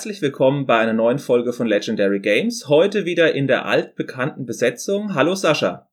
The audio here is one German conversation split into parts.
Herzlich willkommen bei einer neuen Folge von Legendary Games. Heute wieder in der altbekannten Besetzung. Hallo Sascha.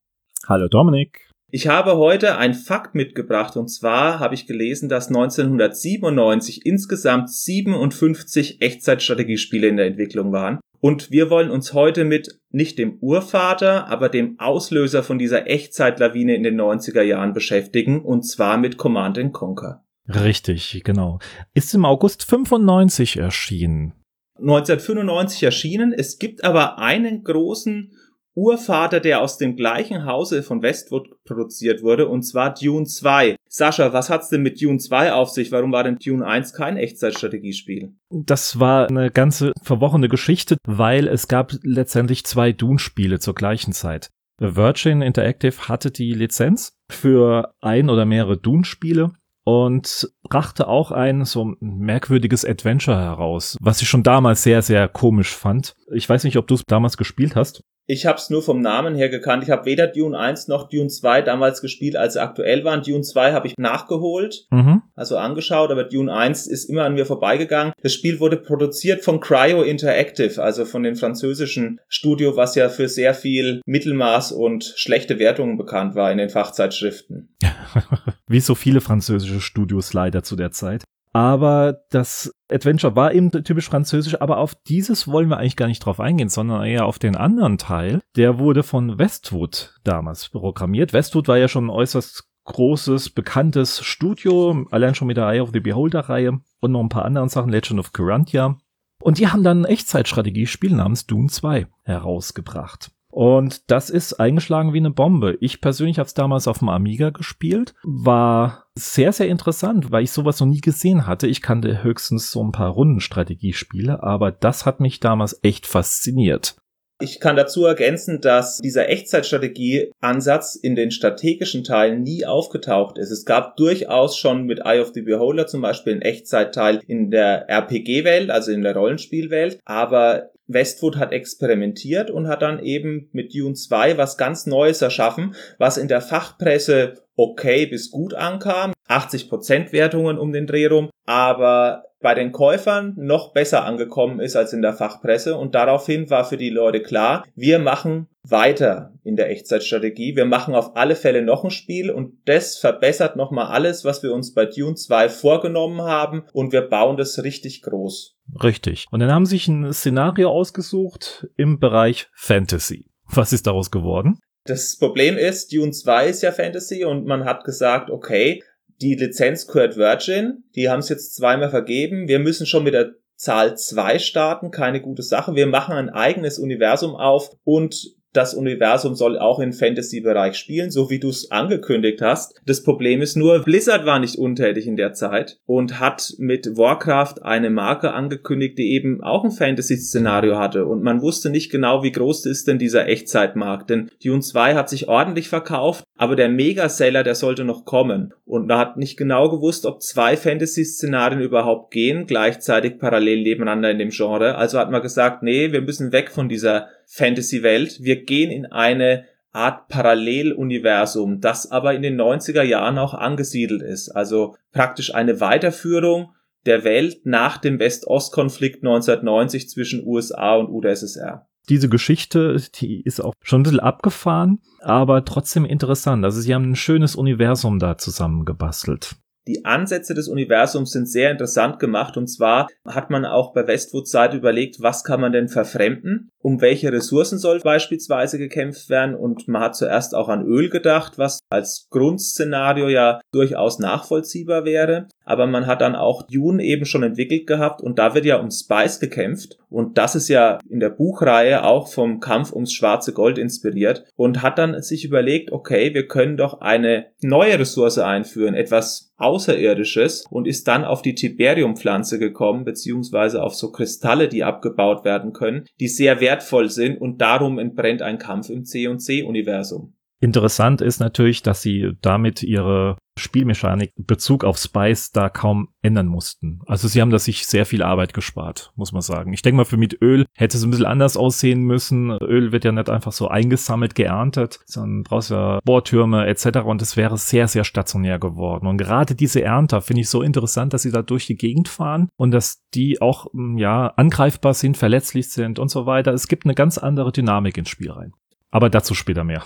Hallo Dominik. Ich habe heute ein Fakt mitgebracht und zwar habe ich gelesen, dass 1997 insgesamt 57 Echtzeitstrategiespiele in der Entwicklung waren. Und wir wollen uns heute mit nicht dem Urvater, aber dem Auslöser von dieser Echtzeitlawine in den 90er Jahren beschäftigen und zwar mit Command Conquer. Richtig, genau. Ist im August 95 erschienen. 1995 erschienen. Es gibt aber einen großen Urvater, der aus dem gleichen Hause von Westwood produziert wurde, und zwar Dune 2. Sascha, was hat's denn mit Dune 2 auf sich? Warum war denn Dune 1 kein Echtzeitstrategiespiel? Das war eine ganze verworrene Geschichte, weil es gab letztendlich zwei Dune-Spiele zur gleichen Zeit. Virgin Interactive hatte die Lizenz für ein oder mehrere Dune-Spiele und brachte auch ein so merkwürdiges Adventure heraus, was ich schon damals sehr, sehr komisch fand. Ich weiß nicht, ob du es damals gespielt hast. Ich habe es nur vom Namen her gekannt. Ich habe weder Dune 1 noch Dune 2 damals gespielt, als sie aktuell waren. Dune 2 habe ich nachgeholt, mhm. also angeschaut, aber Dune 1 ist immer an mir vorbeigegangen. Das Spiel wurde produziert von Cryo Interactive, also von dem französischen Studio, was ja für sehr viel Mittelmaß und schlechte Wertungen bekannt war in den Fachzeitschriften. Wie so viele französische Studios leider zu der Zeit. Aber das Adventure war eben typisch französisch, aber auf dieses wollen wir eigentlich gar nicht drauf eingehen, sondern eher auf den anderen Teil. Der wurde von Westwood damals programmiert. Westwood war ja schon ein äußerst großes, bekanntes Studio, allein schon mit der Eye of the Beholder-Reihe und noch ein paar anderen Sachen, Legend of Curantia. Und die haben dann ein Echtzeitstrategiespiel namens Dune 2 herausgebracht. Und das ist eingeschlagen wie eine Bombe. Ich persönlich habe es damals auf dem Amiga gespielt, war sehr, sehr interessant, weil ich sowas noch nie gesehen hatte. Ich kannte höchstens so ein paar Rundenstrategiespiele, aber das hat mich damals echt fasziniert. Ich kann dazu ergänzen, dass dieser Echtzeitstrategie-Ansatz in den strategischen Teilen nie aufgetaucht ist. Es gab durchaus schon mit Eye of the Beholder zum Beispiel einen Echtzeitteil in der RPG-Welt, also in der Rollenspielwelt, aber Westwood hat experimentiert und hat dann eben mit Dune 2 was ganz Neues erschaffen, was in der Fachpresse okay bis gut ankam. 80% Wertungen um den Dreh rum, aber bei den Käufern noch besser angekommen ist als in der Fachpresse und daraufhin war für die Leute klar, wir machen weiter in der Echtzeitstrategie. Wir machen auf alle Fälle noch ein Spiel und das verbessert nochmal alles, was wir uns bei Dune 2 vorgenommen haben und wir bauen das richtig groß. Richtig. Und dann haben sie sich ein Szenario ausgesucht im Bereich Fantasy. Was ist daraus geworden? Das Problem ist, Dune 2 ist ja Fantasy und man hat gesagt, okay, die Lizenz gehört Virgin, die haben es jetzt zweimal vergeben, wir müssen schon mit der Zahl 2 starten, keine gute Sache. Wir machen ein eigenes Universum auf und das Universum soll auch im Fantasy-Bereich spielen, so wie du es angekündigt hast. Das Problem ist nur, Blizzard war nicht untätig in der Zeit und hat mit Warcraft eine Marke angekündigt, die eben auch ein Fantasy-Szenario hatte. Und man wusste nicht genau, wie groß ist denn dieser Echtzeitmarkt. Denn Dune 2 hat sich ordentlich verkauft, aber der Megaseller, der sollte noch kommen. Und man hat nicht genau gewusst, ob zwei Fantasy-Szenarien überhaupt gehen, gleichzeitig parallel nebeneinander in dem Genre. Also hat man gesagt, nee, wir müssen weg von dieser Fantasy-Welt. Wir gehen in eine Art Paralleluniversum, das aber in den 90er Jahren auch angesiedelt ist. Also praktisch eine Weiterführung der Welt nach dem West-Ost-Konflikt 1990 zwischen USA und UdSSR. Diese Geschichte, die ist auch schon ein bisschen abgefahren, aber trotzdem interessant. Also sie haben ein schönes Universum da zusammengebastelt. Die Ansätze des Universums sind sehr interessant gemacht und zwar hat man auch bei Westwood Seite überlegt, was kann man denn verfremden? Um welche Ressourcen soll beispielsweise gekämpft werden? Und man hat zuerst auch an Öl gedacht, was als Grundszenario ja durchaus nachvollziehbar wäre. Aber man hat dann auch Dune eben schon entwickelt gehabt und da wird ja um Spice gekämpft. Und das ist ja in der Buchreihe auch vom Kampf ums schwarze Gold inspiriert und hat dann sich überlegt, okay, wir können doch eine neue Ressource einführen, etwas Außerirdisches und ist dann auf die Tiberiumpflanze gekommen, beziehungsweise auf so Kristalle, die abgebaut werden können, die sehr wertvoll sind und darum entbrennt ein Kampf im C&C-Universum. Interessant ist natürlich, dass sie damit ihre Spielmechanik Bezug auf Spice da kaum ändern mussten. Also sie haben da sich sehr viel Arbeit gespart, muss man sagen. Ich denke mal, für mit Öl hätte es ein bisschen anders aussehen müssen. Öl wird ja nicht einfach so eingesammelt, geerntet, sondern brauchst ja Bohrtürme etc. Und es wäre sehr, sehr stationär geworden. Und gerade diese Ernter finde ich so interessant, dass sie da durch die Gegend fahren und dass die auch, ja, angreifbar sind, verletzlich sind und so weiter. Es gibt eine ganz andere Dynamik ins Spiel rein. Aber dazu später mehr.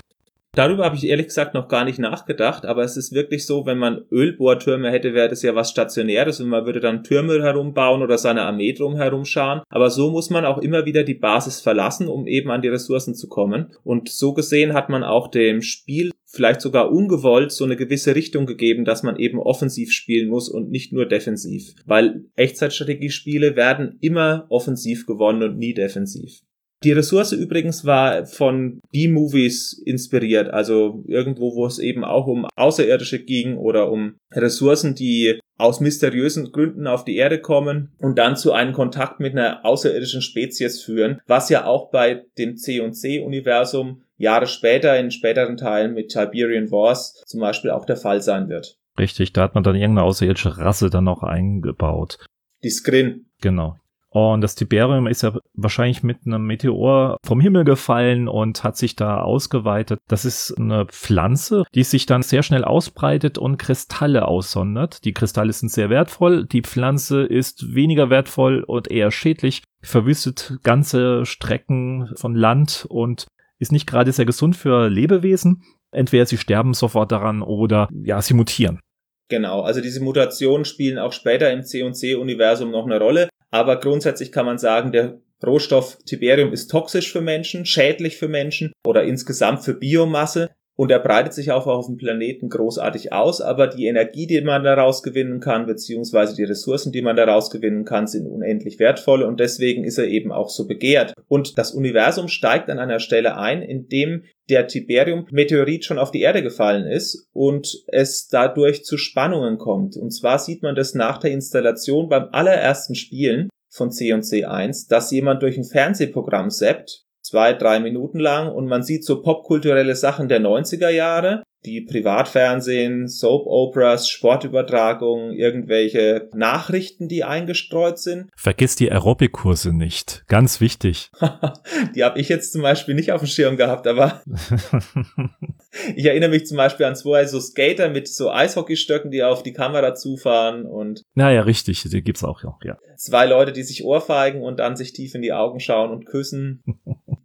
Darüber habe ich ehrlich gesagt noch gar nicht nachgedacht, aber es ist wirklich so, wenn man Ölbohrtürme hätte, wäre das ja was Stationäres und man würde dann Türme herumbauen oder seine Armee drum herumscharen. Aber so muss man auch immer wieder die Basis verlassen, um eben an die Ressourcen zu kommen. Und so gesehen hat man auch dem Spiel vielleicht sogar ungewollt so eine gewisse Richtung gegeben, dass man eben offensiv spielen muss und nicht nur defensiv. Weil Echtzeitstrategiespiele werden immer offensiv gewonnen und nie defensiv. Die Ressource übrigens war von B-Movies inspiriert, also irgendwo, wo es eben auch um Außerirdische ging oder um Ressourcen, die aus mysteriösen Gründen auf die Erde kommen und dann zu einem Kontakt mit einer außerirdischen Spezies führen, was ja auch bei dem C&C-Universum Jahre später in späteren Teilen mit Tiberian Wars zum Beispiel auch der Fall sein wird. Richtig, da hat man dann irgendeine außerirdische Rasse dann noch eingebaut. Die Skrin. Genau. Und das Tiberium ist ja wahrscheinlich mit einem Meteor vom Himmel gefallen und hat sich da ausgeweitet. Das ist eine Pflanze, die sich dann sehr schnell ausbreitet und Kristalle aussondert. Die Kristalle sind sehr wertvoll. Die Pflanze ist weniger wertvoll und eher schädlich, verwüstet ganze Strecken von Land und ist nicht gerade sehr gesund für Lebewesen. Entweder sie sterben sofort daran oder ja, sie mutieren. Genau, also diese Mutationen spielen auch später im C&C-Universum noch eine Rolle. Aber grundsätzlich kann man sagen, der Rohstoff Tiberium ist toxisch für Menschen, schädlich für Menschen oder insgesamt für Biomasse und er breitet sich auch auf dem Planeten großartig aus, aber die Energie, die man daraus gewinnen kann, beziehungsweise die Ressourcen, die man daraus gewinnen kann, sind unendlich wertvoll und deswegen ist er eben auch so begehrt. Und das Universum steigt an einer Stelle ein, in dem der Tiberium-Meteorit schon auf die Erde gefallen ist und es dadurch zu Spannungen kommt. Und zwar sieht man das nach der Installation beim allerersten Spielen von C&C 1, dass jemand durch ein Fernsehprogramm seppt zwei, drei Minuten lang und man sieht so popkulturelle Sachen der 90er Jahre, die Privatfernsehen, Soap Operas, Sportübertragungen, irgendwelche Nachrichten, die eingestreut sind. Vergiss die Aerobic-Kurse nicht. Ganz wichtig. die habe ich jetzt zum Beispiel nicht auf dem Schirm gehabt, aber ich erinnere mich zum Beispiel an zwei so Skater mit so Eishockeystöcken, die auf die Kamera zufahren und. Naja, richtig, die gibt's auch ja. Zwei Leute, die sich ohrfeigen und dann sich tief in die Augen schauen und küssen.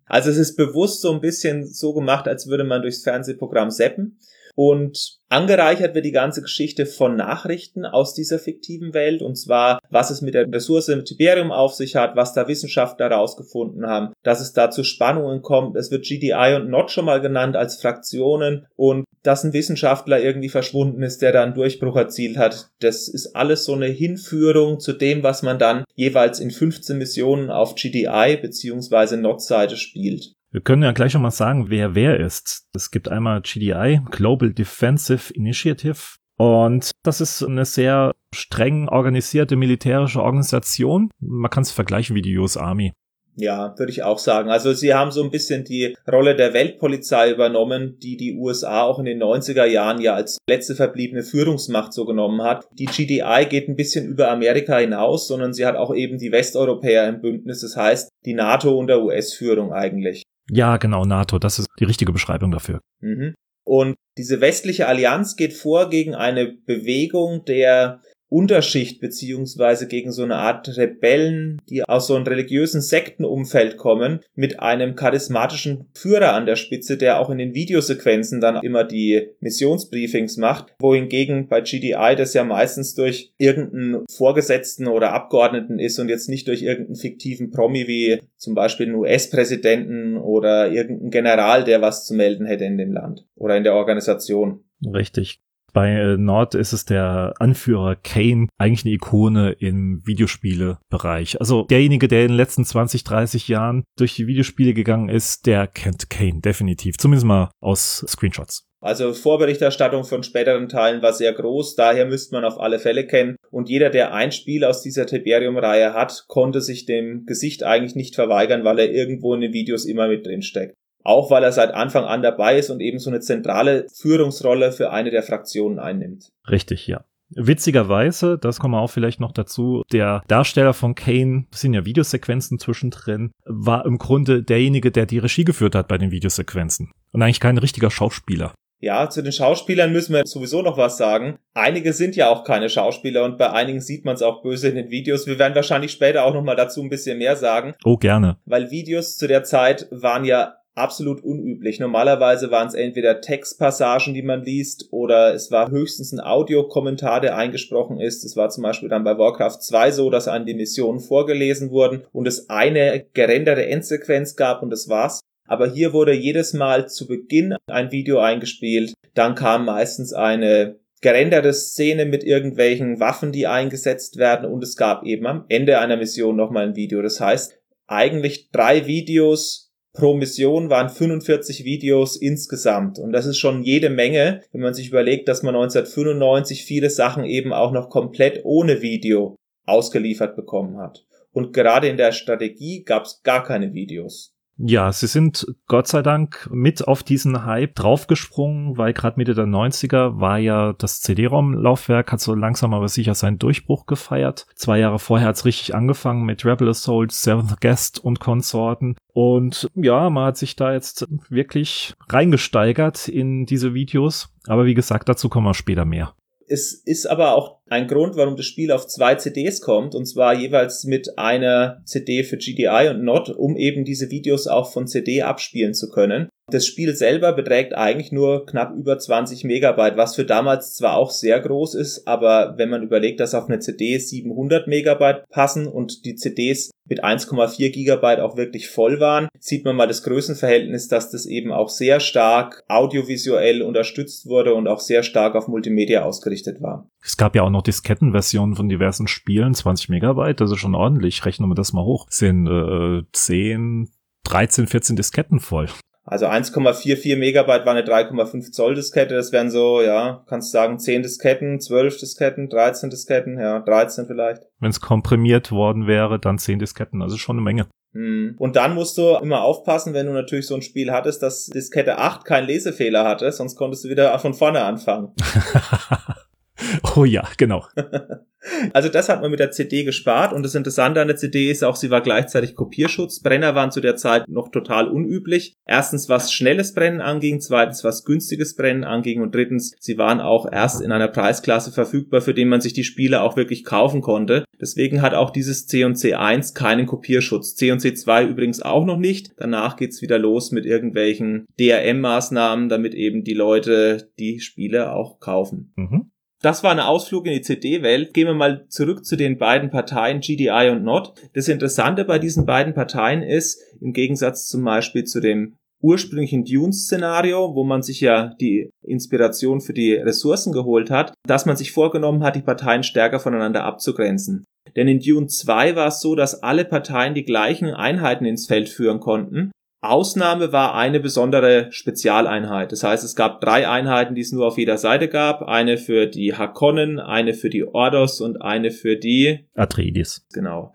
Also es ist bewusst so ein bisschen so gemacht, als würde man durchs Fernsehprogramm seppen. Und angereichert wird die ganze Geschichte von Nachrichten aus dieser fiktiven Welt, und zwar, was es mit der Ressource im Tiberium auf sich hat, was da Wissenschaftler herausgefunden haben, dass es da zu Spannungen kommt. Es wird GDI und NOT schon mal genannt als Fraktionen und dass ein Wissenschaftler irgendwie verschwunden ist, der da einen Durchbruch erzielt hat. Das ist alles so eine Hinführung zu dem, was man dann jeweils in 15 Missionen auf GDI bzw. NOT-Seite spielt. Wir können ja gleich nochmal sagen, wer wer ist. Es gibt einmal GDI, Global Defensive Initiative. Und das ist eine sehr streng organisierte militärische Organisation. Man kann es vergleichen wie die US Army. Ja, würde ich auch sagen. Also sie haben so ein bisschen die Rolle der Weltpolizei übernommen, die die USA auch in den 90er Jahren ja als letzte verbliebene Führungsmacht so genommen hat. Die GDI geht ein bisschen über Amerika hinaus, sondern sie hat auch eben die Westeuropäer im Bündnis, das heißt die NATO und der US-Führung eigentlich. Ja, genau, NATO, das ist die richtige Beschreibung dafür. Mhm. Und diese westliche Allianz geht vor gegen eine Bewegung der Unterschicht beziehungsweise gegen so eine Art Rebellen, die aus so einem religiösen Sektenumfeld kommen, mit einem charismatischen Führer an der Spitze, der auch in den Videosequenzen dann immer die Missionsbriefings macht, wohingegen bei GDI das ja meistens durch irgendeinen Vorgesetzten oder Abgeordneten ist und jetzt nicht durch irgendeinen fiktiven Promi wie zum Beispiel einen US-Präsidenten oder irgendeinen General, der was zu melden hätte in dem Land oder in der Organisation. Richtig. Bei äh, Nord ist es der Anführer Kane, eigentlich eine Ikone im Videospielebereich. Also derjenige, der in den letzten 20, 30 Jahren durch die Videospiele gegangen ist, der kennt Kane definitiv. Zumindest mal aus Screenshots. Also Vorberichterstattung von späteren Teilen war sehr groß, daher müsste man auf alle Fälle kennen. Und jeder, der ein Spiel aus dieser Tiberium-Reihe hat, konnte sich dem Gesicht eigentlich nicht verweigern, weil er irgendwo in den Videos immer mit drin steckt. Auch weil er seit Anfang an dabei ist und eben so eine zentrale Führungsrolle für eine der Fraktionen einnimmt. Richtig, ja. Witzigerweise, das kommen wir auch vielleicht noch dazu, der Darsteller von Kane, das sind ja Videosequenzen zwischendrin, war im Grunde derjenige, der die Regie geführt hat bei den Videosequenzen. Und eigentlich kein richtiger Schauspieler. Ja, zu den Schauspielern müssen wir sowieso noch was sagen. Einige sind ja auch keine Schauspieler und bei einigen sieht man es auch böse in den Videos. Wir werden wahrscheinlich später auch nochmal dazu ein bisschen mehr sagen. Oh, gerne. Weil Videos zu der Zeit waren ja absolut unüblich. Normalerweise waren es entweder Textpassagen, die man liest, oder es war höchstens ein Audiokommentar, der eingesprochen ist. Es war zum Beispiel dann bei Warcraft 2 so, dass an die Missionen vorgelesen wurden und es eine gerenderte Endsequenz gab und das war's. Aber hier wurde jedes Mal zu Beginn ein Video eingespielt, dann kam meistens eine gerenderte Szene mit irgendwelchen Waffen, die eingesetzt werden und es gab eben am Ende einer Mission nochmal ein Video. Das heißt, eigentlich drei Videos pro Mission waren 45 Videos insgesamt. Und das ist schon jede Menge, wenn man sich überlegt, dass man 1995 viele Sachen eben auch noch komplett ohne Video ausgeliefert bekommen hat. Und gerade in der Strategie gab es gar keine Videos. Ja, sie sind Gott sei Dank mit auf diesen Hype draufgesprungen, weil gerade Mitte der 90er war ja das CD-ROM-Laufwerk, hat so langsam aber sicher seinen Durchbruch gefeiert. Zwei Jahre vorher hat's richtig angefangen mit Rebel Assault, Seventh Guest und Konsorten. Und ja, man hat sich da jetzt wirklich reingesteigert in diese Videos. Aber wie gesagt, dazu kommen wir später mehr. Es ist aber auch ein Grund, warum das Spiel auf zwei CDs kommt, und zwar jeweils mit einer CD für GDI und NOT, um eben diese Videos auch von CD abspielen zu können. Das Spiel selber beträgt eigentlich nur knapp über 20 Megabyte, was für damals zwar auch sehr groß ist, aber wenn man überlegt, dass auf eine CD 700 Megabyte passen und die CDs mit 1,4 Gigabyte auch wirklich voll waren, sieht man mal das Größenverhältnis, dass das eben auch sehr stark audiovisuell unterstützt wurde und auch sehr stark auf Multimedia ausgerichtet war. Es gab ja auch noch Diskettenversionen von diversen Spielen, 20 Megabyte, das ist schon ordentlich. Rechnen wir das mal hoch. Sind äh, 10, 13, 14 Disketten voll. Also 1,44 Megabyte war eine 3,5 Zoll Diskette. Das wären so, ja, kannst du sagen 10 Disketten, 12 Disketten, 13 Disketten, ja, 13 vielleicht. Wenn es komprimiert worden wäre, dann 10 Disketten. Also schon eine Menge. Hm. Und dann musst du immer aufpassen, wenn du natürlich so ein Spiel hattest, dass Diskette 8 keinen Lesefehler hatte, sonst konntest du wieder von vorne anfangen. oh ja, genau. Also das hat man mit der CD gespart und das Interessante an der CD ist auch, sie war gleichzeitig Kopierschutz. Brenner waren zu der Zeit noch total unüblich. Erstens, was schnelles Brennen anging, zweitens, was günstiges Brennen anging und drittens, sie waren auch erst in einer Preisklasse verfügbar, für den man sich die Spiele auch wirklich kaufen konnte. Deswegen hat auch dieses C und C1 keinen Kopierschutz. C und C2 übrigens auch noch nicht. Danach geht's wieder los mit irgendwelchen DRM-Maßnahmen, damit eben die Leute die Spiele auch kaufen. Mhm. Das war ein Ausflug in die CD-Welt. Gehen wir mal zurück zu den beiden Parteien GDI und NOT. Das Interessante bei diesen beiden Parteien ist, im Gegensatz zum Beispiel zu dem ursprünglichen Dune-Szenario, wo man sich ja die Inspiration für die Ressourcen geholt hat, dass man sich vorgenommen hat, die Parteien stärker voneinander abzugrenzen. Denn in Dune 2 war es so, dass alle Parteien die gleichen Einheiten ins Feld führen konnten Ausnahme war eine besondere Spezialeinheit. Das heißt, es gab drei Einheiten, die es nur auf jeder Seite gab. Eine für die Hakonnen, eine für die Ordos und eine für die Atreides. Genau.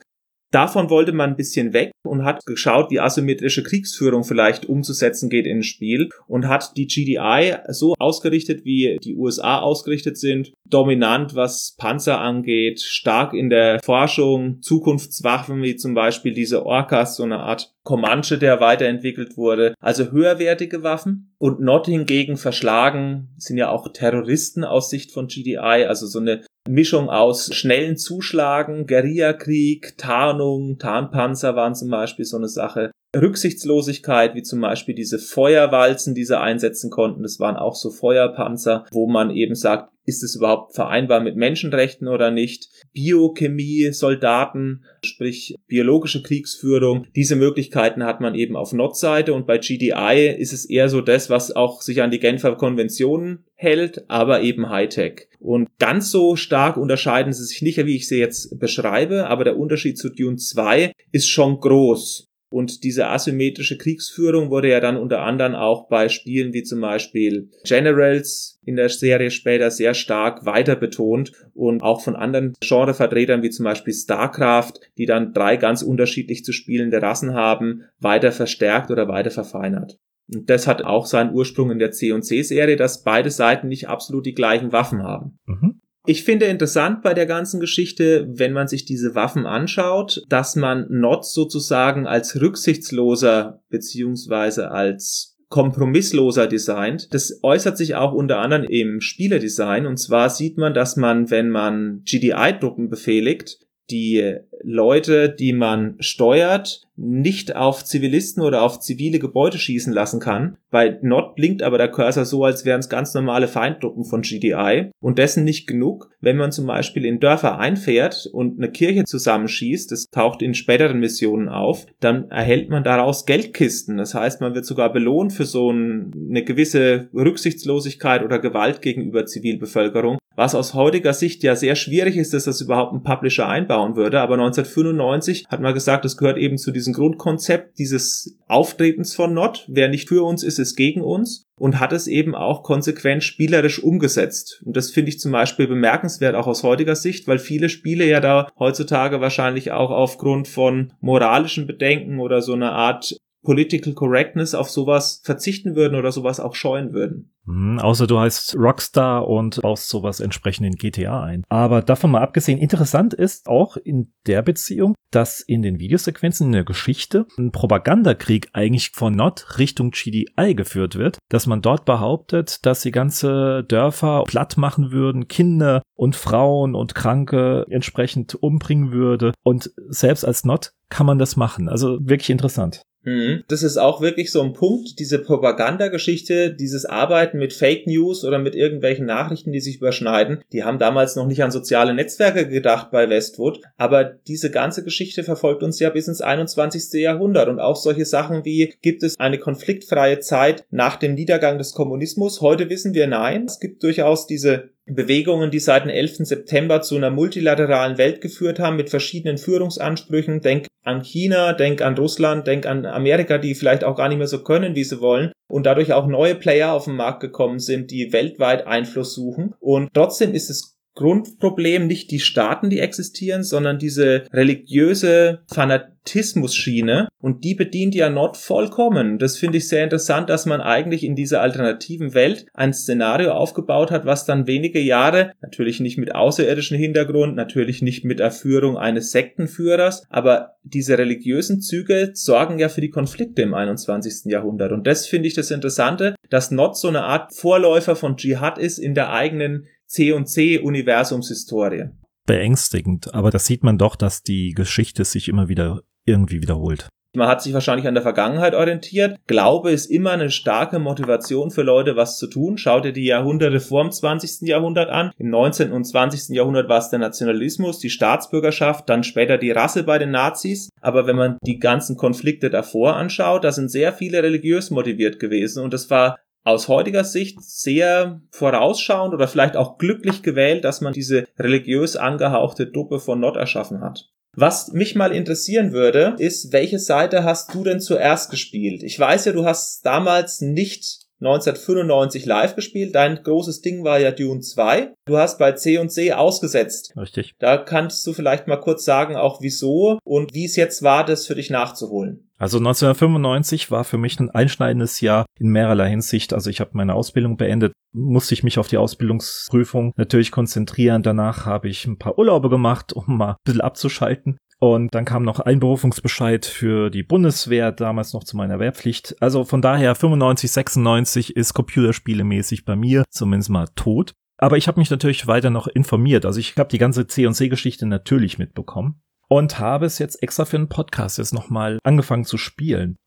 Davon wollte man ein bisschen weg und hat geschaut, wie asymmetrische Kriegsführung vielleicht umzusetzen geht in ein Spiel und hat die GDI so ausgerichtet, wie die USA ausgerichtet sind. Dominant, was Panzer angeht, stark in der Forschung, Zukunftswaffen wie zum Beispiel diese Orcas, so eine Art Comanche, der weiterentwickelt wurde. Also höherwertige Waffen. Und Not hingegen verschlagen sind ja auch Terroristen aus Sicht von GDI, also so eine Mischung aus schnellen Zuschlagen, Guerillakrieg, Tarnung, Tarnpanzer waren zum Beispiel so eine Sache. Rücksichtslosigkeit, wie zum Beispiel diese Feuerwalzen, die sie einsetzen konnten. Das waren auch so Feuerpanzer, wo man eben sagt, ist es überhaupt vereinbar mit Menschenrechten oder nicht? Biochemie, Soldaten, sprich biologische Kriegsführung. Diese Möglichkeiten hat man eben auf Nord-Seite und bei GDI ist es eher so das, was auch sich an die Genfer Konventionen hält, aber eben Hightech. Und ganz so stark unterscheiden sie sich nicht, wie ich sie jetzt beschreibe, aber der Unterschied zu Dune 2 ist schon groß. Und diese asymmetrische Kriegsführung wurde ja dann unter anderem auch bei Spielen wie zum Beispiel Generals in der Serie später sehr stark weiter betont und auch von anderen Genrevertretern wie zum Beispiel StarCraft, die dann drei ganz unterschiedlich zu spielende Rassen haben, weiter verstärkt oder weiter verfeinert. Und das hat auch seinen Ursprung in der C&C-Serie, dass beide Seiten nicht absolut die gleichen Waffen haben. Mhm. Ich finde interessant bei der ganzen Geschichte, wenn man sich diese Waffen anschaut, dass man Not sozusagen als rücksichtsloser beziehungsweise als kompromissloser designt. Das äußert sich auch unter anderem im Spielerdesign. Und zwar sieht man, dass man, wenn man GDI-Truppen befehligt, die Leute, die man steuert, nicht auf Zivilisten oder auf zivile Gebäude schießen lassen kann. Bei Not blinkt aber der Cursor so, als wären es ganz normale Feindtruppen von GDI. Und dessen nicht genug, wenn man zum Beispiel in Dörfer einfährt und eine Kirche zusammenschießt, das taucht in späteren Missionen auf, dann erhält man daraus Geldkisten. Das heißt, man wird sogar belohnt für so eine gewisse Rücksichtslosigkeit oder Gewalt gegenüber Zivilbevölkerung. Was aus heutiger Sicht ja sehr schwierig ist, dass das überhaupt ein Publisher einbauen würde. Aber 1995 hat man gesagt, das gehört eben zu diesem Grundkonzept dieses Auftretens von Not. Wer nicht für uns ist, ist gegen uns. Und hat es eben auch konsequent spielerisch umgesetzt. Und das finde ich zum Beispiel bemerkenswert, auch aus heutiger Sicht, weil viele Spiele ja da heutzutage wahrscheinlich auch aufgrund von moralischen Bedenken oder so einer Art Political Correctness auf sowas verzichten würden oder sowas auch scheuen würden. Mhm, außer du heißt Rockstar und baust sowas entsprechend in GTA ein. Aber davon mal abgesehen, interessant ist auch in der Beziehung, dass in den Videosequenzen in der Geschichte ein Propagandakrieg eigentlich von Not Richtung GDI geführt wird, dass man dort behauptet, dass sie ganze Dörfer platt machen würden, Kinder und Frauen und Kranke entsprechend umbringen würde. Und selbst als Not kann man das machen. Also wirklich interessant. Mhm. Das ist auch wirklich so ein Punkt, diese Propagandageschichte, dieses Arbeiten mit Fake News oder mit irgendwelchen Nachrichten, die sich überschneiden. Die haben damals noch nicht an soziale Netzwerke gedacht bei Westwood, aber diese ganze Geschichte verfolgt uns ja bis ins 21. Jahrhundert und auch solche Sachen wie, gibt es eine konfliktfreie Zeit nach dem Niedergang des Kommunismus? Heute wissen wir nein. Es gibt durchaus diese Bewegungen, die seit dem 11. September zu einer multilateralen Welt geführt haben mit verschiedenen Führungsansprüchen. Denk an China, denk an Russland, denk an Amerika, die vielleicht auch gar nicht mehr so können, wie sie wollen und dadurch auch neue Player auf den Markt gekommen sind, die weltweit Einfluss suchen. Und trotzdem ist es Grundproblem nicht die Staaten, die existieren, sondern diese religiöse Fanatismus-Schiene und die bedient ja Not vollkommen. Das finde ich sehr interessant, dass man eigentlich in dieser alternativen Welt ein Szenario aufgebaut hat, was dann wenige Jahre, natürlich nicht mit außerirdischem Hintergrund, natürlich nicht mit Erführung eines Sektenführers, aber diese religiösen Züge sorgen ja für die Konflikte im 21. Jahrhundert. Und das finde ich das Interessante, dass Not so eine Art Vorläufer von Dschihad ist in der eigenen C&C Universumshistorie. Beängstigend, aber das sieht man doch, dass die Geschichte sich immer wieder irgendwie wiederholt. Man hat sich wahrscheinlich an der Vergangenheit orientiert. Glaube ist immer eine starke Motivation für Leute, was zu tun. Schaut dir die Jahrhunderte vor dem 20. Jahrhundert an. Im 19. und 20. Jahrhundert war es der Nationalismus, die Staatsbürgerschaft, dann später die Rasse bei den Nazis. Aber wenn man die ganzen Konflikte davor anschaut, da sind sehr viele religiös motiviert gewesen und es war aus heutiger Sicht sehr vorausschauend oder vielleicht auch glücklich gewählt, dass man diese religiös angehauchte Truppe von Nord erschaffen hat. Was mich mal interessieren würde, ist, welche Seite hast du denn zuerst gespielt? Ich weiß ja, du hast damals nicht 1995 live gespielt. Dein großes Ding war ja Dune 2. Du hast bei C&C ausgesetzt. Richtig. Da kannst du vielleicht mal kurz sagen, auch wieso und wie es jetzt war, das für dich nachzuholen. Also 1995 war für mich ein einschneidendes Jahr in mehrerlei Hinsicht. Also ich habe meine Ausbildung beendet, musste ich mich auf die Ausbildungsprüfung natürlich konzentrieren. Danach habe ich ein paar Urlaube gemacht, um mal ein bisschen abzuschalten. Und dann kam noch Einberufungsbescheid für die Bundeswehr, damals noch zu meiner Wehrpflicht. Also von daher 95, 96 ist computerspielemäßig bei mir zumindest mal tot. Aber ich habe mich natürlich weiter noch informiert. Also ich habe die ganze C&C-Geschichte natürlich mitbekommen und habe es jetzt extra für einen Podcast jetzt nochmal angefangen zu spielen.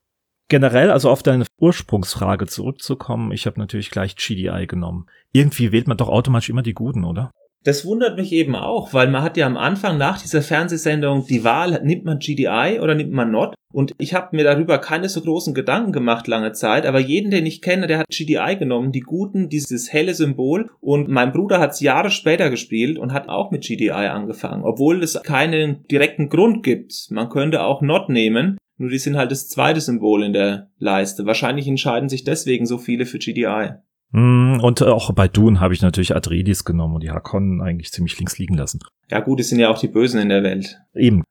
Generell, also auf deine Ursprungsfrage zurückzukommen, ich habe natürlich gleich GDI genommen. Irgendwie wählt man doch automatisch immer die Guten, oder? Das wundert mich eben auch, weil man hat ja am Anfang nach dieser Fernsehsendung die Wahl, nimmt man GDI oder nimmt man Not? Und ich habe mir darüber keine so großen Gedanken gemacht lange Zeit, aber jeden, den ich kenne, der hat GDI genommen, die Guten, dieses helle Symbol. Und mein Bruder hat es Jahre später gespielt und hat auch mit GDI angefangen, obwohl es keinen direkten Grund gibt. Man könnte auch Not nehmen, nur die sind halt das zweite Symbol in der Leiste. Wahrscheinlich entscheiden sich deswegen so viele für GDI. Mm, und auch bei Dune habe ich natürlich Adredis genommen und die Hakon eigentlich ziemlich links liegen lassen. Ja gut, es sind ja auch die Bösen in der Welt. Eben.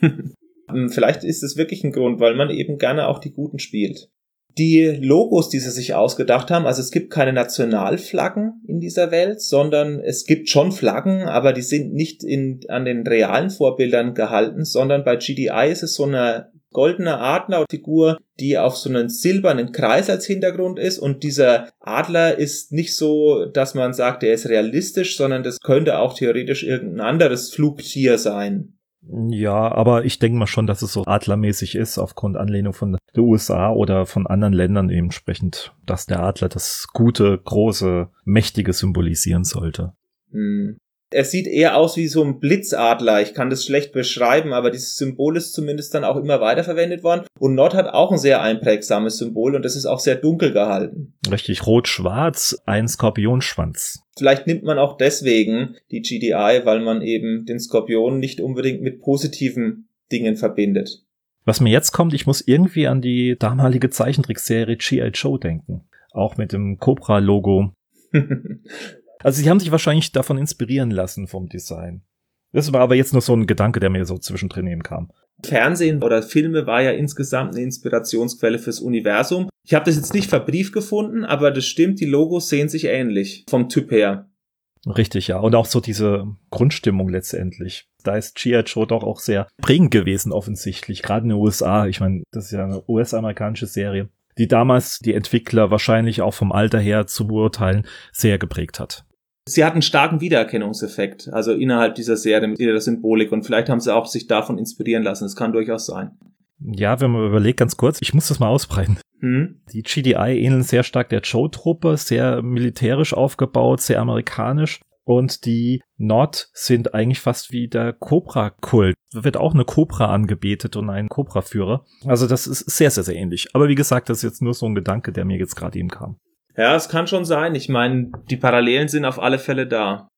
Hm, vielleicht ist es wirklich ein Grund, weil man eben gerne auch die Guten spielt. Die Logos, die sie sich ausgedacht haben, also es gibt keine Nationalflaggen in dieser Welt, sondern es gibt schon Flaggen, aber die sind nicht in, an den realen Vorbildern gehalten, sondern bei GDI ist es so eine goldene Adlerfigur, die auf so einen silbernen Kreis als Hintergrund ist und dieser Adler ist nicht so, dass man sagt, er ist realistisch, sondern das könnte auch theoretisch irgendein anderes Flugtier sein. Ja, aber ich denke mal schon, dass es so adlermäßig ist, aufgrund Anlehnung von der USA oder von anderen Ländern entsprechend, dass der Adler das gute, große, mächtige symbolisieren sollte. Hm. Er sieht eher aus wie so ein Blitzadler. Ich kann das schlecht beschreiben, aber dieses Symbol ist zumindest dann auch immer weiterverwendet worden. Und Nord hat auch ein sehr einprägsames Symbol und das ist auch sehr dunkel gehalten. Richtig, rot-schwarz, ein Skorpionschwanz. Vielleicht nimmt man auch deswegen die GDI, weil man eben den Skorpion nicht unbedingt mit positiven Dingen verbindet. Was mir jetzt kommt, ich muss irgendwie an die damalige Zeichentrickserie G.I. Joe denken. Auch mit dem Cobra-Logo. Also sie haben sich wahrscheinlich davon inspirieren lassen vom Design. Das war aber jetzt nur so ein Gedanke, der mir so zwischendrin eben kam. Fernsehen oder Filme war ja insgesamt eine Inspirationsquelle fürs Universum. Ich habe das jetzt nicht verbrieft gefunden, aber das stimmt, die Logos sehen sich ähnlich vom Typ her. Richtig, ja. Und auch so diese Grundstimmung letztendlich. Da ist G.I. Joe doch auch sehr prägend gewesen, offensichtlich. Gerade in den USA. Ich meine, das ist ja eine US-amerikanische Serie, die damals die Entwickler wahrscheinlich auch vom Alter her zu beurteilen sehr geprägt hat. Sie hat einen starken Wiedererkennungseffekt, also innerhalb dieser Serie mit ihrer Symbolik und vielleicht haben sie auch sich davon inspirieren lassen. Das kann durchaus sein. Ja, wenn man überlegt, ganz kurz, ich muss das mal ausbreiten. Hm? Die GDI ähneln sehr stark der Joe-Truppe, sehr militärisch aufgebaut, sehr amerikanisch. Und die Nord sind eigentlich fast wie der Cobra-Kult. Da wird auch eine Cobra angebetet und ein Cobra-Führer. Also das ist sehr, sehr, sehr ähnlich. Aber wie gesagt, das ist jetzt nur so ein Gedanke, der mir jetzt gerade eben kam. Ja, es kann schon sein. Ich meine, die Parallelen sind auf alle Fälle da.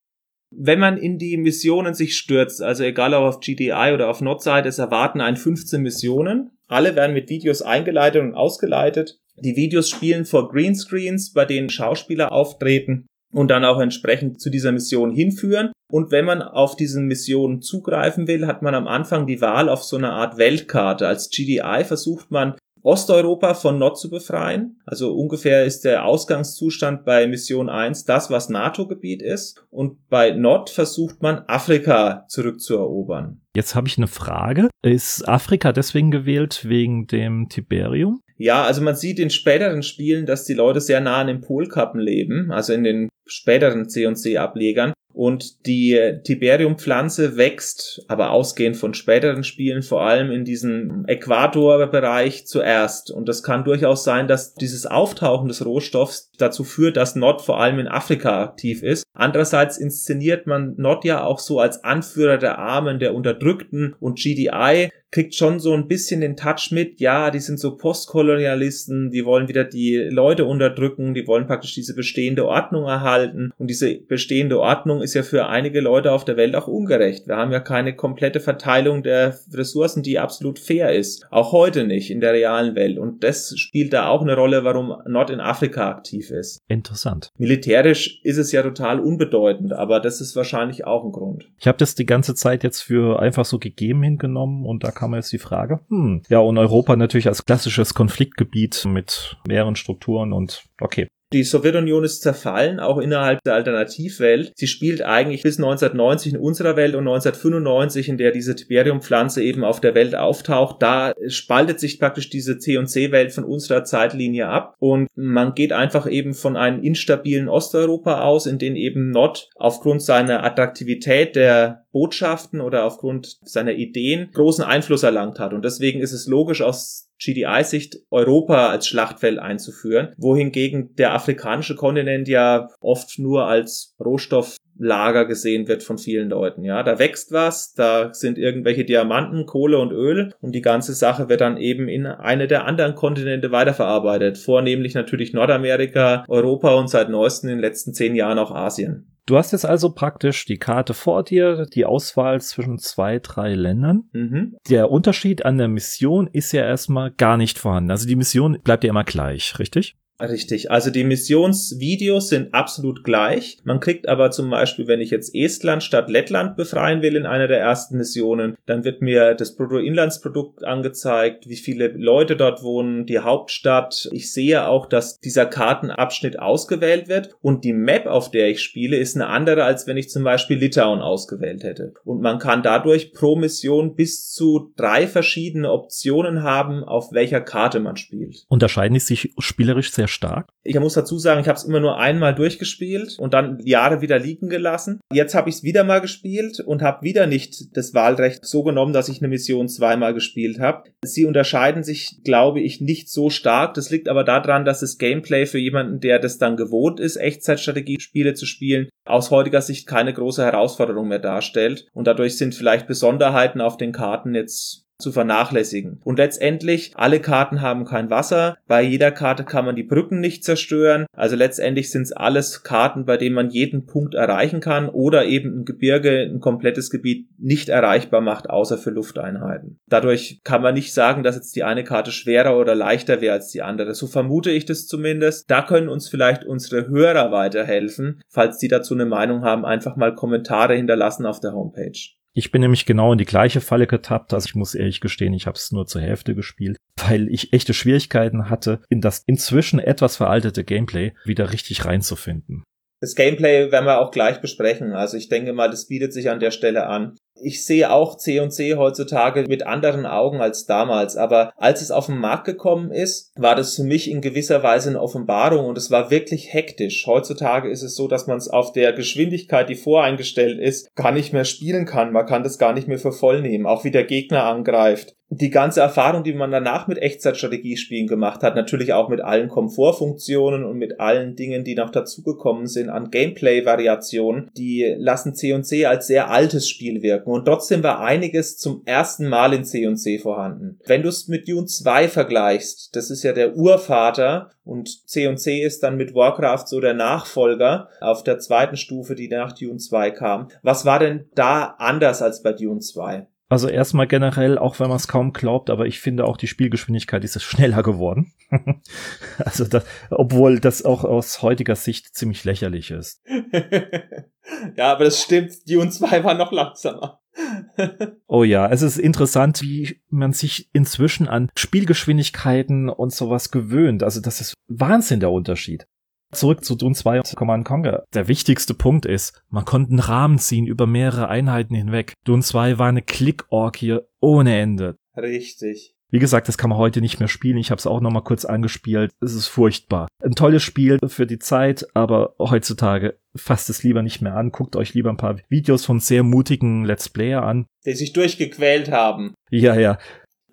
Wenn man in die Missionen sich stürzt, also egal ob auf GDI oder auf Nordside, es erwarten ein 15 Missionen. Alle werden mit Videos eingeleitet und ausgeleitet. Die Videos spielen vor Greenscreens, bei denen Schauspieler auftreten und dann auch entsprechend zu dieser Mission hinführen. Und wenn man auf diesen Missionen zugreifen will, hat man am Anfang die Wahl auf so eine Art Weltkarte. Als GDI versucht man Osteuropa von Nord zu befreien. Also ungefähr ist der Ausgangszustand bei Mission 1 das, was NATO-Gebiet ist. Und bei Nord versucht man Afrika zurückzuerobern. Jetzt habe ich eine Frage. Ist Afrika deswegen gewählt wegen dem Tiberium? Ja, also man sieht in späteren Spielen, dass die Leute sehr nah an den Polkappen leben, also in den späteren C&C-Ablegern. Und die Tiberiumpflanze wächst, aber ausgehend von späteren Spielen, vor allem in diesem Äquatorbereich zuerst. Und das kann durchaus sein, dass dieses Auftauchen des Rohstoffs dazu führt, dass Nord vor allem in Afrika aktiv ist. Andererseits inszeniert man Nord ja auch so als Anführer der Armen, der Unterdrückten und GDI kriegt schon so ein bisschen den Touch mit, ja, die sind so Postkolonialisten, die wollen wieder die Leute unterdrücken, die wollen praktisch diese bestehende Ordnung erhalten und diese bestehende Ordnung ist ja für einige Leute auf der Welt auch ungerecht. Wir haben ja keine komplette Verteilung der Ressourcen, die absolut fair ist. Auch heute nicht in der realen Welt und das spielt da auch eine Rolle, warum Nord in Afrika aktiv ist. Interessant. Militärisch ist es ja total unbedeutend, aber das ist wahrscheinlich auch ein Grund. Ich habe das die ganze Zeit jetzt für einfach so gegeben hingenommen und da kam jetzt die Frage, hm, ja, und Europa natürlich als klassisches Konfliktgebiet mit mehreren Strukturen und okay. Die Sowjetunion ist zerfallen, auch innerhalb der Alternativwelt. Sie spielt eigentlich bis 1990 in unserer Welt und 1995, in der diese Tiberiumpflanze eben auf der Welt auftaucht. Da spaltet sich praktisch diese C&C-Welt von unserer Zeitlinie ab und man geht einfach eben von einem instabilen Osteuropa aus, in dem eben Nord aufgrund seiner Attraktivität der Botschaften oder aufgrund seiner Ideen großen Einfluss erlangt hat. Und deswegen ist es logisch aus GDI-Sicht Europa als Schlachtfeld einzuführen, wohingegen der afrikanische Kontinent ja oft nur als Rohstofflager gesehen wird von vielen Leuten. Ja, da wächst was, da sind irgendwelche Diamanten, Kohle und Öl und die ganze Sache wird dann eben in eine der anderen Kontinente weiterverarbeitet, vornehmlich natürlich Nordamerika, Europa und seit neuestem in den letzten zehn Jahren auch Asien. Du hast jetzt also praktisch die Karte vor dir, die Auswahl zwischen zwei, drei Ländern. Mhm. Der Unterschied an der Mission ist ja erstmal gar nicht vorhanden. Also die Mission bleibt ja immer gleich, richtig? Richtig, also die Missionsvideos sind absolut gleich. Man kriegt aber zum Beispiel, wenn ich jetzt Estland statt Lettland befreien will in einer der ersten Missionen, dann wird mir das Bruttoinlandsprodukt angezeigt, wie viele Leute dort wohnen, die Hauptstadt. Ich sehe auch, dass dieser Kartenabschnitt ausgewählt wird und die Map, auf der ich spiele, ist eine andere, als wenn ich zum Beispiel Litauen ausgewählt hätte. Und man kann dadurch pro Mission bis zu drei verschiedene Optionen haben, auf welcher Karte man spielt. Unterscheiden sich spielerisch sehr stark? Ich muss dazu sagen, ich habe es immer nur einmal durchgespielt und dann Jahre wieder liegen gelassen. Jetzt habe ich es wieder mal gespielt und habe wieder nicht das Wahlrecht so genommen, dass ich eine Mission zweimal gespielt habe. Sie unterscheiden sich, glaube ich, nicht so stark. Das liegt aber daran, dass das Gameplay für jemanden, der das dann gewohnt ist, Echtzeitstrategiespiele zu spielen, aus heutiger Sicht keine große Herausforderung mehr darstellt. Und dadurch sind vielleicht Besonderheiten auf den Karten jetzt zu vernachlässigen. Und letztendlich, alle Karten haben kein Wasser. Bei jeder Karte kann man die Brücken nicht zerstören. Also letztendlich sind es alles Karten, bei denen man jeden Punkt erreichen kann oder eben ein Gebirge, ein komplettes Gebiet nicht erreichbar macht, außer für Lufteinheiten. Dadurch kann man nicht sagen, dass jetzt die eine Karte schwerer oder leichter wäre als die andere. So vermute ich das zumindest. Da können uns vielleicht unsere Hörer weiterhelfen. Falls die dazu eine Meinung haben, einfach mal Kommentare hinterlassen auf der Homepage. Ich bin nämlich genau in die gleiche Falle getappt. Also ich muss ehrlich gestehen, ich habe es nur zur Hälfte gespielt, weil ich echte Schwierigkeiten hatte, in das inzwischen etwas veraltete Gameplay wieder richtig reinzufinden. Das Gameplay werden wir auch gleich besprechen. Also ich denke mal, das bietet sich an der Stelle an. Ich sehe auch C&C heutzutage mit anderen Augen als damals, aber als es auf den Markt gekommen ist, war das für mich in gewisser Weise eine Offenbarung und es war wirklich hektisch. Heutzutage ist es so, dass man es auf der Geschwindigkeit, die voreingestellt ist, gar nicht mehr spielen kann. Man kann das gar nicht mehr für voll nehmen, auch wie der Gegner angreift die ganze Erfahrung, die man danach mit Echtzeitstrategiespielen gemacht hat, natürlich auch mit allen Komfortfunktionen und mit allen Dingen, die noch dazugekommen sind an Gameplay-Variationen, die lassen C&C als sehr altes Spiel wirken. Und trotzdem war einiges zum ersten Mal in C&C vorhanden. Wenn du es mit Dune 2 vergleichst, das ist ja der Urvater und C&C ist dann mit Warcraft so der Nachfolger auf der zweiten Stufe, die nach Dune 2 kam. Was war denn da anders als bei Dune 2? Also erstmal generell, auch wenn man es kaum glaubt, aber ich finde auch die Spielgeschwindigkeit ist schneller geworden. also das, obwohl das auch aus heutiger Sicht ziemlich lächerlich ist. ja, aber das stimmt. Dune 2 war noch langsamer. oh ja, es ist interessant, wie man sich inzwischen an Spielgeschwindigkeiten und sowas gewöhnt. Also das ist Wahnsinn der Unterschied. Zurück zu Dune 2 und Command Conquer. Der wichtigste Punkt ist, man konnte einen Rahmen ziehen über mehrere Einheiten hinweg. Dune 2 war eine Klick-Orgie ohne Ende. Richtig. Wie gesagt, das kann man heute nicht mehr spielen. Ich habe es auch noch mal kurz angespielt. Es ist furchtbar. Ein tolles Spiel für die Zeit, aber heutzutage fasst es lieber nicht mehr an. Guckt euch lieber ein paar Videos von sehr mutigen Let's Player an. Die sich durchgequält haben. Ja, ja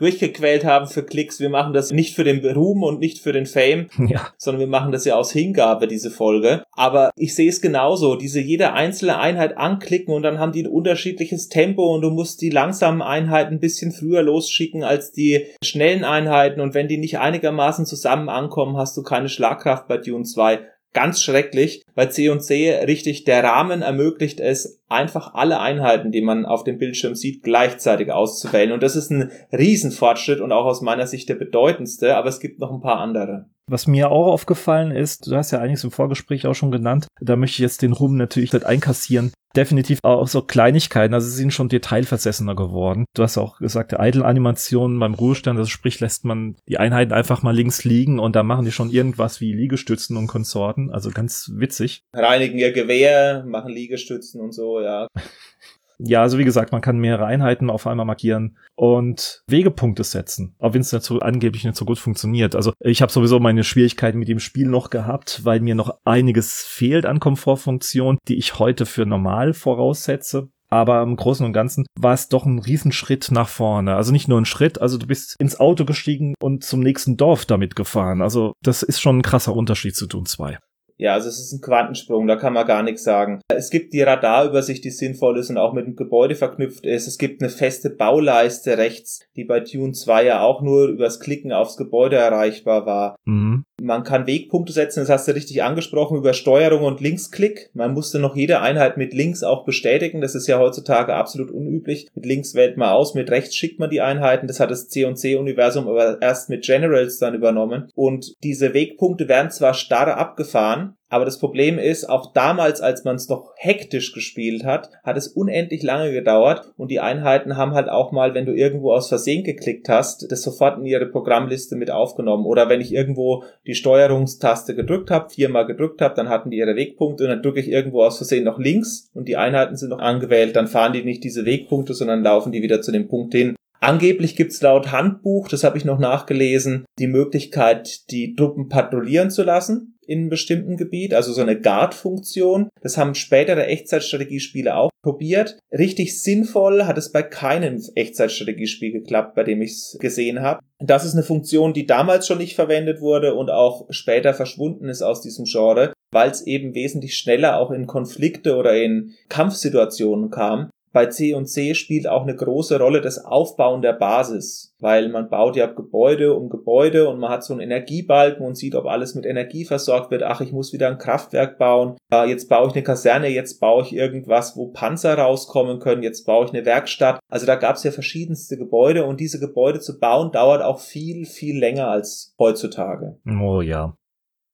durchgequält haben für Klicks. Wir machen das nicht für den Ruhm und nicht für den Fame, ja. sondern wir machen das ja aus Hingabe, diese Folge. Aber ich sehe es genauso. Diese jede einzelne Einheit anklicken und dann haben die ein unterschiedliches Tempo und du musst die langsamen Einheiten ein bisschen früher losschicken als die schnellen Einheiten und wenn die nicht einigermaßen zusammen ankommen, hast du keine Schlagkraft bei Dune 2 ganz schrecklich. Bei C&C richtig, der Rahmen ermöglicht es, einfach alle Einheiten, die man auf dem Bildschirm sieht, gleichzeitig auszuwählen. Und das ist ein Riesenfortschritt und auch aus meiner Sicht der bedeutendste, aber es gibt noch ein paar andere. Was mir auch aufgefallen ist, du hast ja einiges im Vorgespräch auch schon genannt, da möchte ich jetzt den Ruhm natürlich nicht einkassieren. Definitiv auch so Kleinigkeiten, also sie sind schon detailversessener geworden. Du hast auch gesagt, Idle-Animationen beim Ruhestand, also sprich, lässt man die Einheiten einfach mal links liegen und da machen die schon irgendwas wie Liegestützen und Konsorten, also ganz witzig. Reinigen ihr Gewehr, machen Liegestützen und so, ja. Ja, also wie gesagt, man kann mehrere Einheiten auf einmal markieren und Wegepunkte setzen, auch wenn es dazu angeblich nicht so gut funktioniert. Also ich habe sowieso meine Schwierigkeiten mit dem Spiel noch gehabt, weil mir noch einiges fehlt an Komfortfunktionen, die ich heute für normal voraussetze. Aber im Großen und Ganzen war es doch ein Riesenschritt nach vorne. Also nicht nur ein Schritt, also du bist ins Auto gestiegen und zum nächsten Dorf damit gefahren. Also das ist schon ein krasser Unterschied zu Dune 2. Ja, also es ist ein Quantensprung, da kann man gar nichts sagen. Es gibt die Radarübersicht, die sinnvoll ist und auch mit dem Gebäude verknüpft ist. Es gibt eine feste Bauleiste rechts, die bei Tune 2 ja auch nur übers Klicken aufs Gebäude erreichbar war. Mhm. Man kann Wegpunkte setzen, das hast du richtig angesprochen, über Steuerung und Linksklick. Man musste noch jede Einheit mit links auch bestätigen. Das ist ja heutzutage absolut unüblich. Mit links wählt man aus, mit rechts schickt man die Einheiten. Das hat das C&C-Universum aber erst mit Generals dann übernommen. Und diese Wegpunkte werden zwar starr abgefahren, aber das Problem ist, auch damals, als man es noch hektisch gespielt hat, hat es unendlich lange gedauert und die Einheiten haben halt auch mal, wenn du irgendwo aus Versehen geklickt hast, das sofort in ihre Programmliste mit aufgenommen. Oder wenn ich irgendwo die Steuerungstaste gedrückt habe, viermal gedrückt habe, dann hatten die ihre Wegpunkte und dann drücke ich irgendwo aus Versehen noch links und die Einheiten sind noch angewählt, dann fahren die nicht diese Wegpunkte, sondern laufen die wieder zu dem Punkt hin, Angeblich gibt's laut Handbuch, das habe ich noch nachgelesen, die Möglichkeit, die Truppen patrouillieren zu lassen in einem bestimmten Gebiet, also so eine Guard-Funktion. Das haben spätere Echtzeitstrategiespiele auch probiert. Richtig sinnvoll hat es bei keinem Echtzeitstrategiespiel geklappt, bei dem ich es gesehen habe. Das ist eine Funktion, die damals schon nicht verwendet wurde und auch später verschwunden ist aus diesem Genre, weil es eben wesentlich schneller auch in Konflikte oder in Kampfsituationen kam bei C und C spielt auch eine große Rolle das Aufbauen der Basis, weil man baut ja Gebäude um Gebäude und man hat so einen Energiebalken und sieht, ob alles mit Energie versorgt wird. Ach, ich muss wieder ein Kraftwerk bauen. Jetzt baue ich eine Kaserne, jetzt baue ich irgendwas, wo Panzer rauskommen können, jetzt baue ich eine Werkstatt. Also da gab es ja verschiedenste Gebäude und diese Gebäude zu bauen dauert auch viel, viel länger als heutzutage. Oh ja.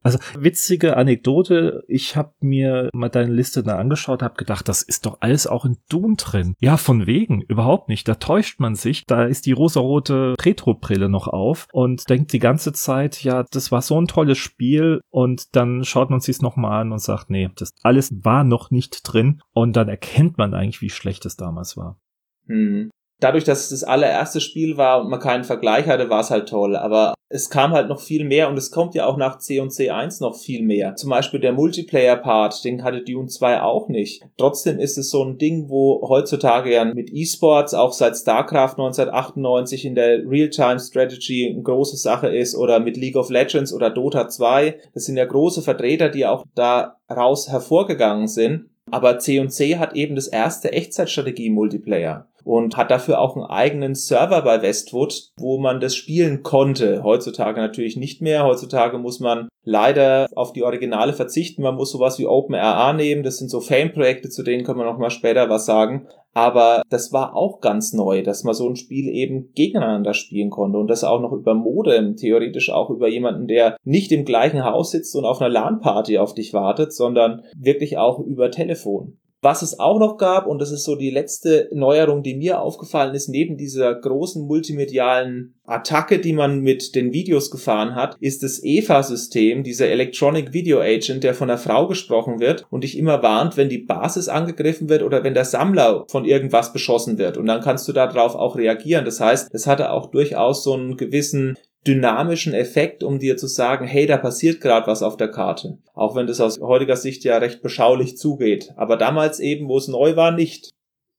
Also witzige Anekdote, ich habe mir mal deine Liste da angeschaut, habe gedacht, das ist doch alles auch in Doom drin. Ja, von wegen, überhaupt nicht. Da täuscht man sich. Da ist die rosarote Retro-Brille noch auf und denkt die ganze Zeit, ja, das war so ein tolles Spiel und dann schaut man sich's nochmal an und sagt, nee, das alles war noch nicht drin und dann erkennt man eigentlich, wie schlecht es damals war. Hm dadurch, dass es das allererste Spiel war und man keinen Vergleich hatte, war es halt toll. Aber es kam halt noch viel mehr und es kommt ja auch nach C und C1 noch viel mehr. Zum Beispiel der Multiplayer-Part, den hatte Dune 2 auch nicht. Trotzdem ist es so ein Ding, wo heutzutage ja mit E-Sports auch seit StarCraft 1998 in der Real-Time-Strategy eine große Sache ist oder mit League of Legends oder Dota 2. Das sind ja große Vertreter, die auch daraus hervorgegangen sind. Aber C&C hat eben das erste Echtzeitstrategie-Multiplayer und hat dafür auch einen eigenen Server bei Westwood, wo man das spielen konnte. Heutzutage natürlich nicht mehr. Heutzutage muss man leider auf die Originale verzichten. Man muss sowas wie OpenRA nehmen. Das sind so Fanprojekte, zu denen können wir noch mal später was sagen. Aber das war auch ganz neu, dass man so ein Spiel eben gegeneinander spielen konnte und das auch noch über Modem, theoretisch auch über jemanden, der nicht im gleichen Haus sitzt und auf einer LAN-Party auf dich wartet, sondern wirklich auch über Telefon. Was es auch noch gab, und das ist so die letzte Neuerung, die mir aufgefallen ist, neben dieser großen multimedialen Attacke, die man mit den Videos gefahren hat, ist das EVA-System, dieser Electronic Video Agent, der von der Frau gesprochen wird und dich immer warnt, wenn die Basis angegriffen wird oder wenn der Sammler von irgendwas beschossen wird. Und dann kannst du darauf auch reagieren. Das heißt, es hatte auch durchaus so einen gewissen dynamischen Effekt, um dir zu sagen, hey, da passiert gerade was auf der Karte. Auch wenn das aus heutiger Sicht ja recht beschaulich zugeht. Aber damals eben, wo es neu war, nicht.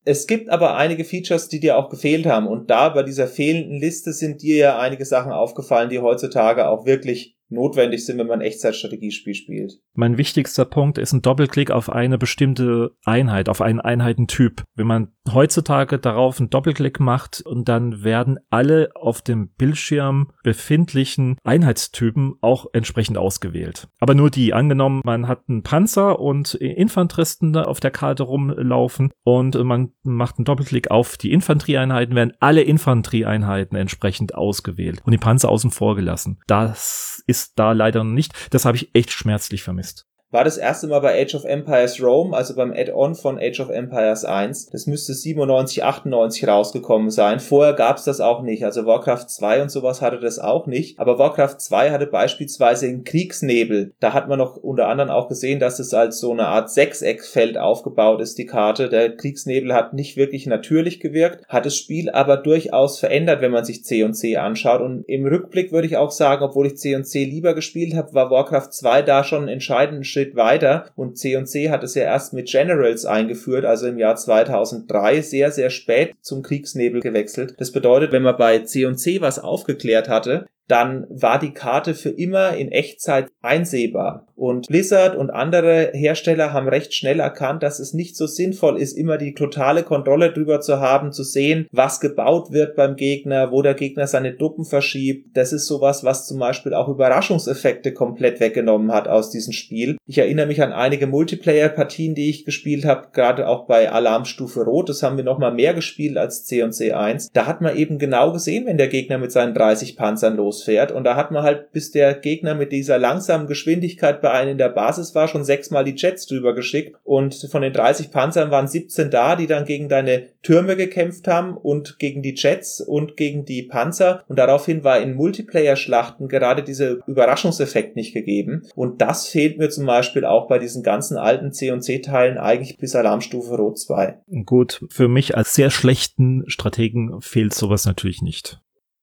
Es gibt aber einige Features, die dir auch gefehlt haben. Und da bei dieser fehlenden Liste sind dir ja einige Sachen aufgefallen, die heutzutage auch wirklich notwendig sind, wenn man Echtzeitstrategiespiel spielt. Mein wichtigster Punkt ist ein Doppelklick auf eine bestimmte Einheit, auf einen Einheitentyp. Wenn man heutzutage darauf einen Doppelklick macht und dann werden alle auf dem Bildschirm befindlichen Einheitstypen auch entsprechend ausgewählt. Aber nur die. Angenommen, man hat einen Panzer und Infanteristen auf der Karte rumlaufen und man macht einen Doppelklick auf die Infanterieeinheiten, werden alle Infanterieeinheiten entsprechend ausgewählt und die Panzer außen vor gelassen. Das ist ist da leider nicht. Das habe ich echt schmerzlich vermisst war das erste Mal bei Age of Empires Rome, also beim Add-on von Age of Empires 1. Das müsste 97, 98 rausgekommen sein. Vorher gab's das auch nicht. Also Warcraft 2 und sowas hatte das auch nicht. Aber Warcraft 2 hatte beispielsweise einen Kriegsnebel. Da hat man noch unter anderem auch gesehen, dass es als so eine Art Sechseckfeld aufgebaut ist, die Karte. Der Kriegsnebel hat nicht wirklich natürlich gewirkt, hat das Spiel aber durchaus verändert, wenn man sich C und C anschaut. Und im Rückblick würde ich auch sagen, obwohl ich C und C lieber gespielt habe, war Warcraft 2 da schon ein entscheidender Schritt Schritt weiter und C&C hat es ja erst mit Generals eingeführt, also im Jahr 2003 sehr, sehr spät zum Kriegsnebel gewechselt. Das bedeutet, wenn man bei C&C was aufgeklärt hatte, dann war die Karte für immer in Echtzeit einsehbar. Und Blizzard und andere Hersteller haben recht schnell erkannt, dass es nicht so sinnvoll ist, immer die totale Kontrolle drüber zu haben, zu sehen, was gebaut wird beim Gegner, wo der Gegner seine Truppen verschiebt. Das ist sowas, was zum Beispiel auch Überraschungseffekte komplett weggenommen hat aus diesem Spiel. Ich erinnere mich an einige Multiplayer-Partien, die ich gespielt habe, gerade auch bei Alarmstufe Rot. Das haben wir nochmal mehr gespielt als C und C1. Da hat man eben genau gesehen, wenn der Gegner mit seinen 30 Panzern losfährt. Und da hat man halt, bis der Gegner mit dieser langsamen Geschwindigkeit bei in der Basis war, schon sechsmal die Jets drüber geschickt. Und von den 30 Panzern waren 17 da, die dann gegen deine Türme gekämpft haben und gegen die Jets und gegen die Panzer. Und daraufhin war in Multiplayer-Schlachten gerade dieser Überraschungseffekt nicht gegeben. Und das fehlt mir zum Beispiel auch bei diesen ganzen alten C und C-Teilen eigentlich bis Alarmstufe Rot 2. Gut, für mich als sehr schlechten Strategen fehlt sowas natürlich nicht.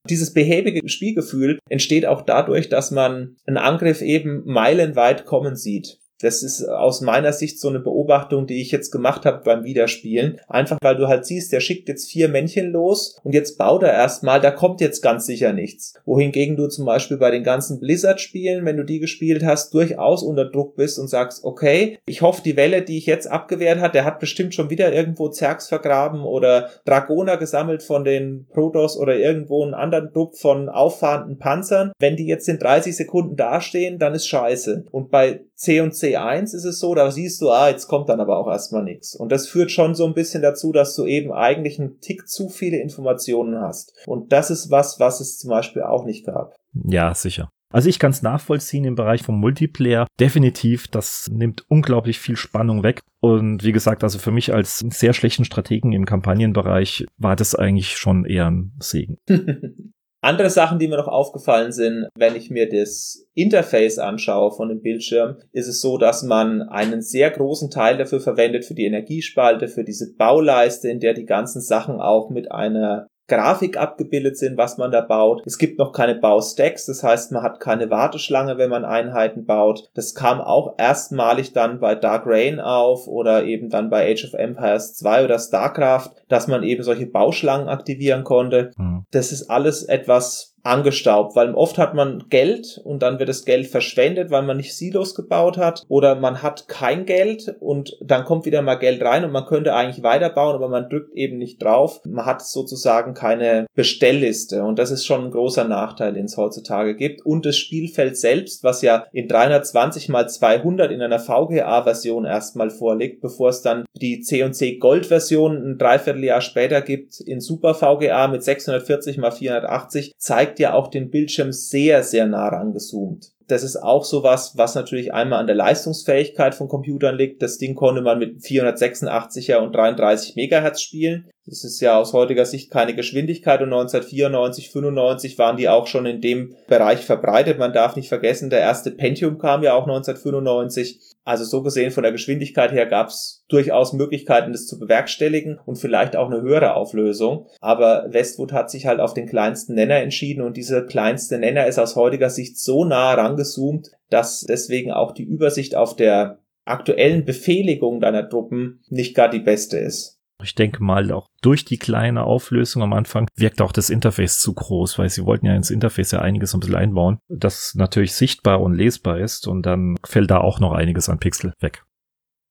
Dieses behäbige Spielgefühl entsteht auch dadurch, dass man einen Angriff eben meilenweit kommen sieht. Das ist aus meiner Sicht so eine Beobachtung, die ich jetzt gemacht habe beim Wiederspielen. Einfach weil du halt siehst, der schickt jetzt vier Männchen los und jetzt baut er erstmal, da kommt jetzt ganz sicher nichts. Wohingegen du zum Beispiel bei den ganzen Blizzard-Spielen, wenn du die gespielt hast, durchaus unter Druck bist und sagst, okay, ich hoffe, die Welle, die ich jetzt abgewehrt hat, der hat bestimmt schon wieder irgendwo Zergs vergraben oder Dragoner gesammelt von den Protoss oder irgendwo einen anderen Trupp von auffahrenden Panzern. Wenn die jetzt in 30 Sekunden dastehen, dann ist scheiße. Und bei C und C1 ist es so, da siehst du, ah, jetzt kommt dann aber auch erstmal nichts. Und das führt schon so ein bisschen dazu, dass du eben eigentlich einen Tick zu viele Informationen hast. Und das ist was, was es zum Beispiel auch nicht gab. Ja, sicher. Also ich kann es nachvollziehen im Bereich vom Multiplayer. Definitiv, das nimmt unglaublich viel Spannung weg. Und wie gesagt, also für mich als sehr schlechten Strategen im Kampagnenbereich war das eigentlich schon eher ein Segen. Andere Sachen, die mir noch aufgefallen sind, wenn ich mir das Interface anschaue von dem Bildschirm, ist es so, dass man einen sehr großen Teil dafür verwendet, für die Energiespalte, für diese Bauleiste, in der die ganzen Sachen auch mit einer Grafik abgebildet sind, was man da baut. Es gibt noch keine Baustacks, das heißt, man hat keine Warteschlange, wenn man Einheiten baut. Das kam auch erstmalig dann bei Dark Rain auf oder eben dann bei Age of Empires 2 oder StarCraft, dass man eben solche Bauschlangen aktivieren konnte. Mhm. Das ist alles etwas angestaubt, weil oft hat man Geld und dann wird das Geld verschwendet, weil man nicht Silos gebaut hat oder man hat kein Geld und dann kommt wieder mal Geld rein und man könnte eigentlich weiterbauen, aber man drückt eben nicht drauf. Man hat sozusagen keine Bestellliste und das ist schon ein großer Nachteil, den es heutzutage gibt und das Spielfeld selbst, was ja in 320 mal 200 in einer VGA-Version erstmal vorliegt, bevor es dann die C&C Gold-Version ein Dreivierteljahr später gibt in Super VGA mit 640 mal 480, zeigt zeigt ja auch den Bildschirm sehr, sehr nah rangezoomt. Das ist auch sowas, was natürlich einmal an der Leistungsfähigkeit von Computern liegt. Das Ding konnte man mit 486er und 33 Megahertz spielen. Das ist ja aus heutiger Sicht keine Geschwindigkeit und 1994, 95 waren die auch schon in dem Bereich verbreitet. Man darf nicht vergessen, der erste Pentium kam ja auch 1995. Also so gesehen von der Geschwindigkeit her gab es durchaus Möglichkeiten, das zu bewerkstelligen und vielleicht auch eine höhere Auflösung. Aber Westwood hat sich halt auf den kleinsten Nenner entschieden und dieser kleinste Nenner ist aus heutiger Sicht so nah rangezoomt, dass deswegen auch die Übersicht auf der aktuellen Befehligung deiner Truppen nicht gar die beste ist. Ich denke mal, auch durch die kleine Auflösung am Anfang wirkt auch das Interface zu groß, weil sie wollten ja ins Interface ja einiges ein bisschen einbauen, das natürlich sichtbar und lesbar ist und dann fällt da auch noch einiges an Pixel weg.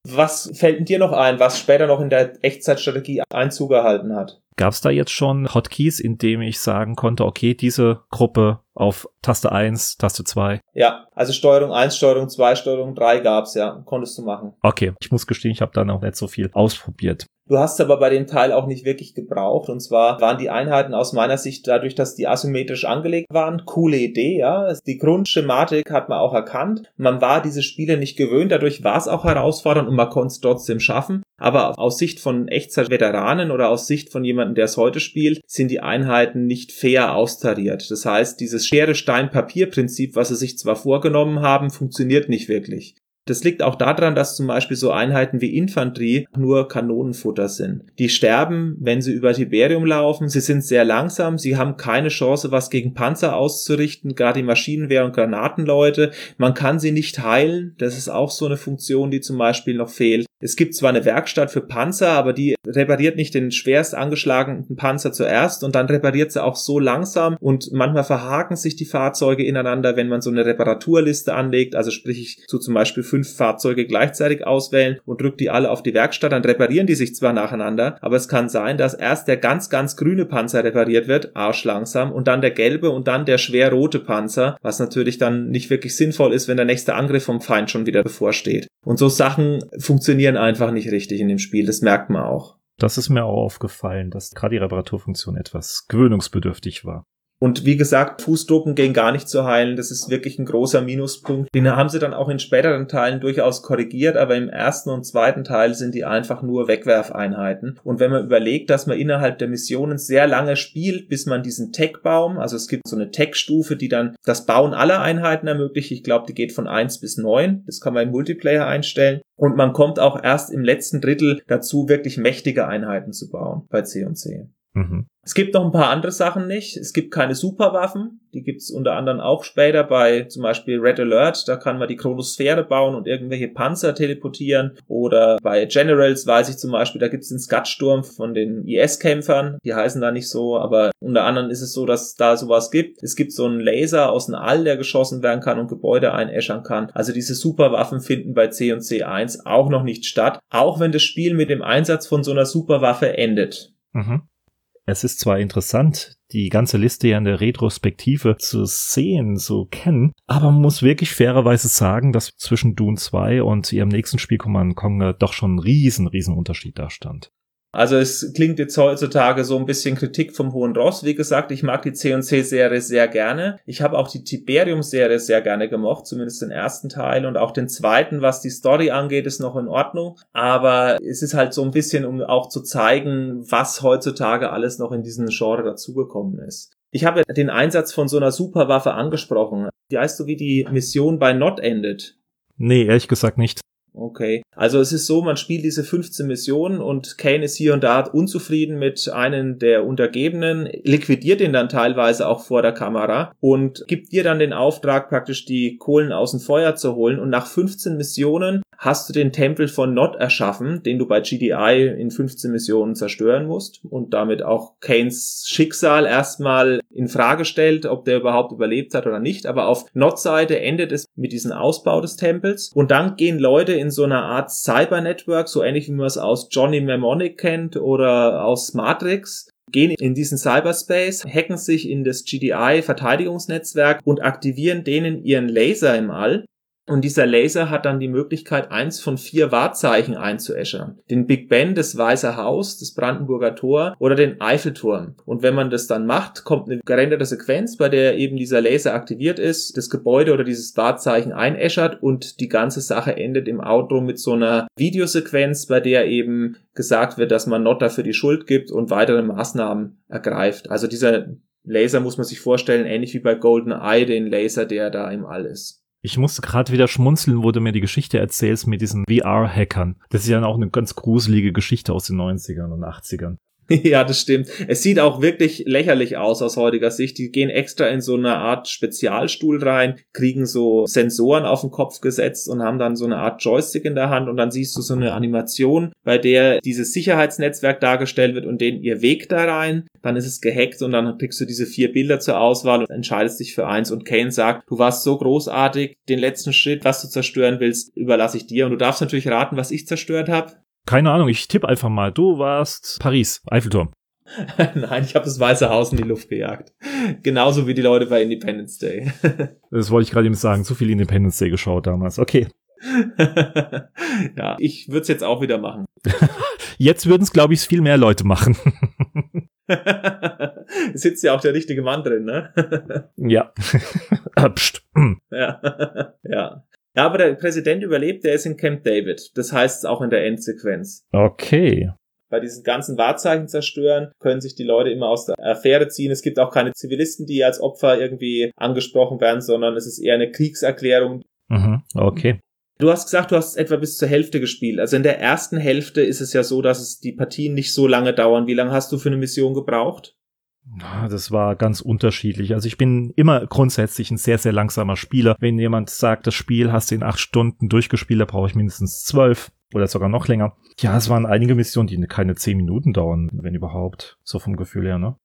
Was fällt dir noch ein, was später noch in der Echtzeitstrategie Einzug erhalten hat? Gab es da jetzt schon Hotkeys, in dem ich sagen konnte, okay, diese Gruppe auf Taste 1, Taste 2? Ja, also Steuerung 1, Steuerung 2, Steuerung 3 gab's ja, konntest du machen. Okay, ich muss gestehen, ich habe da noch nicht so viel ausprobiert. Du hast aber bei dem Teil auch nicht wirklich gebraucht. Und zwar waren die Einheiten aus meiner Sicht dadurch, dass die asymmetrisch angelegt waren, coole Idee, ja. Die Grundschematik hat man auch erkannt. Man war diese Spiele nicht gewöhnt, dadurch war es auch herausfordernd und man konnte es trotzdem schaffen. Aber aus Sicht von Echtzeit-Veteranen oder aus Sicht von jemandem, der es heute spielt, sind die Einheiten nicht fair austariert. Das heißt, dieses Schere-Stein-Papier-Prinzip, was sie sich zwar vorgenommen haben, funktioniert nicht wirklich. Das liegt auch daran, dass zum Beispiel so Einheiten wie Infanterie nur Kanonenfutter sind. Die sterben, wenn sie über Tiberium laufen. Sie sind sehr langsam. Sie haben keine Chance, was gegen Panzer auszurichten. Gerade die Maschinenwehr und Granatenleute. Man kann sie nicht heilen. Das ist auch so eine Funktion, die zum Beispiel noch fehlt. Es gibt zwar eine Werkstatt für Panzer, aber die repariert nicht den schwerst angeschlagenen Panzer zuerst und dann repariert sie auch so langsam und manchmal verhaken sich die Fahrzeuge ineinander, wenn man so eine Reparaturliste anlegt. Also sprich ich zu zum Beispiel fünf Fahrzeuge gleichzeitig auswählen und drücke die alle auf die Werkstatt, dann reparieren die sich zwar nacheinander, aber es kann sein, dass erst der ganz, ganz grüne Panzer repariert wird, arschlangsam, und dann der gelbe und dann der schwer rote Panzer, was natürlich dann nicht wirklich sinnvoll ist, wenn der nächste Angriff vom Feind schon wieder bevorsteht. Und so Sachen funktionieren einfach nicht richtig in dem Spiel, das merkt man auch. Das ist mir auch aufgefallen, dass gerade die Reparaturfunktion etwas gewöhnungsbedürftig war. Und wie gesagt, Fußdrucken gehen gar nicht zu heilen. Das ist wirklich ein großer Minuspunkt. Den haben sie dann auch in späteren Teilen durchaus korrigiert, aber im ersten und zweiten Teil sind die einfach nur Wegwerfeinheiten. Und wenn man überlegt, dass man innerhalb der Missionen sehr lange spielt, bis man diesen Tech-Baum, also es gibt so eine Tech-Stufe, die dann das Bauen aller Einheiten ermöglicht. Ich glaube, die geht von eins bis neun. Das kann man im Multiplayer einstellen. Und man kommt auch erst im letzten Drittel dazu, wirklich mächtige Einheiten zu bauen bei C&C. Mhm. Es gibt noch ein paar andere Sachen nicht. Es gibt keine Superwaffen. Die gibt es unter anderem auch später bei zum Beispiel Red Alert. Da kann man die Chronosphäre bauen und irgendwelche Panzer teleportieren. Oder bei Generals weiß ich zum Beispiel, da gibt es den Skutsturm von den IS-Kämpfern. Die heißen da nicht so, aber unter anderem ist es so, dass da sowas gibt. Es gibt so einen Laser aus dem All, der geschossen werden kann und Gebäude einäschern kann. Also diese Superwaffen finden bei C und C1 auch noch nicht statt. Auch wenn das Spiel mit dem Einsatz von so einer Superwaffe endet. Mhm. Es ist zwar interessant, die ganze Liste ja in der Retrospektive zu sehen, zu kennen, aber man muss wirklich fairerweise sagen, dass zwischen Dune 2 und ihrem nächsten Spiel Command Conquer doch schon ein riesen, riesen Unterschied da stand. Also es klingt jetzt heutzutage so ein bisschen Kritik vom Hohen Ross. Wie gesagt, ich mag die C&C-Serie sehr gerne. Ich habe auch die Tiberium-Serie sehr gerne gemocht, zumindest den ersten Teil und auch den zweiten, was die Story angeht, ist noch in Ordnung. Aber es ist halt so ein bisschen, um auch zu zeigen, was heutzutage alles noch in diesem Genre dazugekommen ist. Ich habe den Einsatz von so einer Superwaffe angesprochen. Wie heißt du, wie die Mission bei Not endet? Nee, ehrlich gesagt nicht. Okay. Also es ist so, man spielt diese 15 Missionen und Kane ist hier und da unzufrieden mit einem der Untergebenen, liquidiert ihn dann teilweise auch vor der Kamera und gibt dir dann den Auftrag, praktisch die Kohlen aus dem Feuer zu holen. Und nach 15 Missionen hast du den Tempel von Not erschaffen, den du bei GDI in 15 Missionen zerstören musst und damit auch Kanes Schicksal erstmal in Frage stellt, ob der überhaupt überlebt hat oder nicht. Aber auf Not-Seite endet es mit diesem Ausbau des Tempels und dann gehen Leute in so einer Art Cyber-Network, so ähnlich wie man es aus Johnny Mnemonic kennt oder aus Matrix, gehen in diesen Cyberspace, hacken sich in das GDI-Verteidigungsnetzwerk und aktivieren denen ihren Laser im All und dieser Laser hat dann die Möglichkeit, eins von vier Wahrzeichen einzuäschern. Den Big Ben, das Weiße Haus, das Brandenburger Tor oder den Eiffelturm. Und wenn man das dann macht, kommt eine gerenderte Sequenz, bei der eben dieser Laser aktiviert ist, das Gebäude oder dieses Wahrzeichen einäschert und die ganze Sache endet im Outro mit so einer Videosequenz, bei der eben gesagt wird, dass man Not dafür die Schuld gibt und weitere Maßnahmen ergreift. Also dieser Laser muss man sich vorstellen, ähnlich wie bei Golden Eye, den Laser, der da im All ist. Ich musste gerade wieder schmunzeln, wo du mir die Geschichte erzählst mit diesen VR-Hackern. Das ist ja auch eine ganz gruselige Geschichte aus den 90ern und 80ern. Ja, das stimmt. Es sieht auch wirklich lächerlich aus aus heutiger Sicht. Die gehen extra in so eine Art Spezialstuhl rein, kriegen so Sensoren auf den Kopf gesetzt und haben dann so eine Art Joystick in der Hand und dann siehst du so eine Animation, bei der dieses Sicherheitsnetzwerk dargestellt wird und denen ihr Weg da rein. Dann ist es gehackt und dann kriegst du diese vier Bilder zur Auswahl und entscheidest dich für eins und Kane sagt, du warst so großartig, den letzten Schritt, was du zerstören willst, überlasse ich dir und du darfst natürlich raten, was ich zerstört habe. Keine Ahnung, ich tippe einfach mal. Du warst Paris, Eiffelturm. Nein, ich habe das Weiße Haus in die Luft gejagt. Genauso wie die Leute bei Independence Day. das wollte ich gerade eben sagen. Zu viel Independence Day geschaut damals. Okay. ja, ich würde es jetzt auch wieder machen. jetzt würden es, glaube ich, viel mehr Leute machen. Sitzt ja auch der richtige Mann drin, ne? ja. Psst. ja. ja. Ja, aber der Präsident überlebt, der ist in Camp David. Das heißt es auch in der Endsequenz. Okay. Bei diesen ganzen Wahrzeichen zerstören können sich die Leute immer aus der Affäre ziehen. Es gibt auch keine Zivilisten, die als Opfer irgendwie angesprochen werden, sondern es ist eher eine Kriegserklärung. Mhm, okay. Du hast gesagt, du hast etwa bis zur Hälfte gespielt. Also in der ersten Hälfte ist es ja so, dass es die Partien nicht so lange dauern. Wie lange hast du für eine Mission gebraucht? Das war ganz unterschiedlich. Also ich bin immer grundsätzlich ein sehr, sehr langsamer Spieler. Wenn jemand sagt, das Spiel hast du in acht Stunden durchgespielt, da brauche ich mindestens zwölf oder sogar noch länger. Ja, es waren einige Missionen, die keine zehn Minuten dauern, wenn überhaupt. So vom Gefühl her, ne?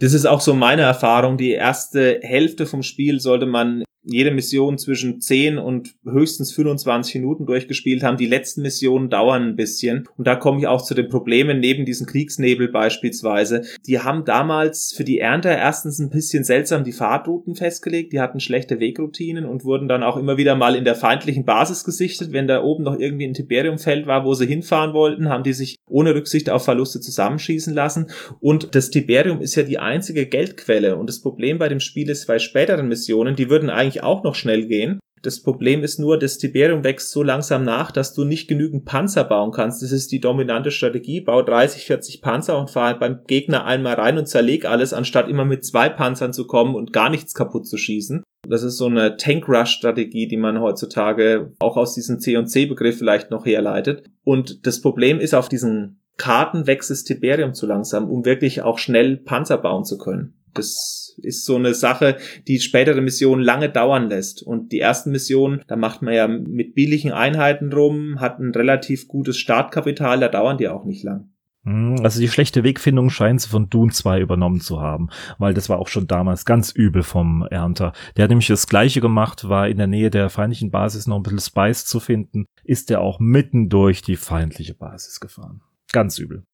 Das ist auch so meine Erfahrung. Die erste Hälfte vom Spiel sollte man jede Mission zwischen 10 und höchstens 25 Minuten durchgespielt haben. Die letzten Missionen dauern ein bisschen. Und da komme ich auch zu den Problemen neben diesem Kriegsnebel beispielsweise. Die haben damals für die Ernte erstens ein bisschen seltsam die Fahrtrouten festgelegt. Die hatten schlechte Wegroutinen und wurden dann auch immer wieder mal in der feindlichen Basis gesichtet. Wenn da oben noch irgendwie ein Tiberiumfeld war, wo sie hinfahren wollten, haben die sich ohne Rücksicht auf Verluste zusammenschießen lassen. Und das Tiberium ist ja die einzige Geldquelle. Und das Problem bei dem Spiel ist, bei späteren Missionen, die würden eigentlich eigentlich auch noch schnell gehen. Das Problem ist nur, das Tiberium wächst so langsam nach, dass du nicht genügend Panzer bauen kannst. Das ist die dominante Strategie. Bau 30, 40 Panzer und fahr beim Gegner einmal rein und zerleg alles, anstatt immer mit zwei Panzern zu kommen und gar nichts kaputt zu schießen. Das ist so eine Tank-Rush-Strategie, die man heutzutage auch aus diesem C&C-Begriff vielleicht noch herleitet. Und das Problem ist, auf diesen Karten wächst das Tiberium zu langsam, um wirklich auch schnell Panzer bauen zu können. Das ist so eine Sache, die spätere Missionen lange dauern lässt. Und die ersten Missionen, da macht man ja mit billigen Einheiten rum, hat ein relativ gutes Startkapital, da dauern die auch nicht lang. Hm, also die schlechte Wegfindung scheint sie von Dune 2 übernommen zu haben, weil das war auch schon damals ganz übel vom Ernter. Der hat nämlich das gleiche gemacht, war in der Nähe der feindlichen Basis noch ein bisschen Spice zu finden, ist der auch mitten durch die feindliche Basis gefahren. Ganz übel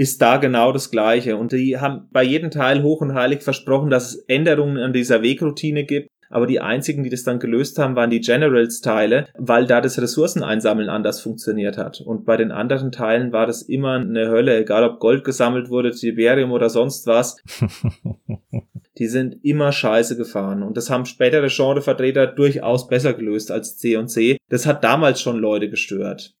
ist da genau das Gleiche. Und die haben bei jedem Teil hoch und heilig versprochen, dass es Änderungen an dieser Wegroutine gibt. Aber die einzigen, die das dann gelöst haben, waren die Generals-Teile, weil da das Ressourceneinsammeln anders funktioniert hat. Und bei den anderen Teilen war das immer eine Hölle, egal ob Gold gesammelt wurde, Tiberium oder sonst was. die sind immer scheiße gefahren. Und das haben spätere Genrevertreter durchaus besser gelöst als C und C. Das hat damals schon Leute gestört.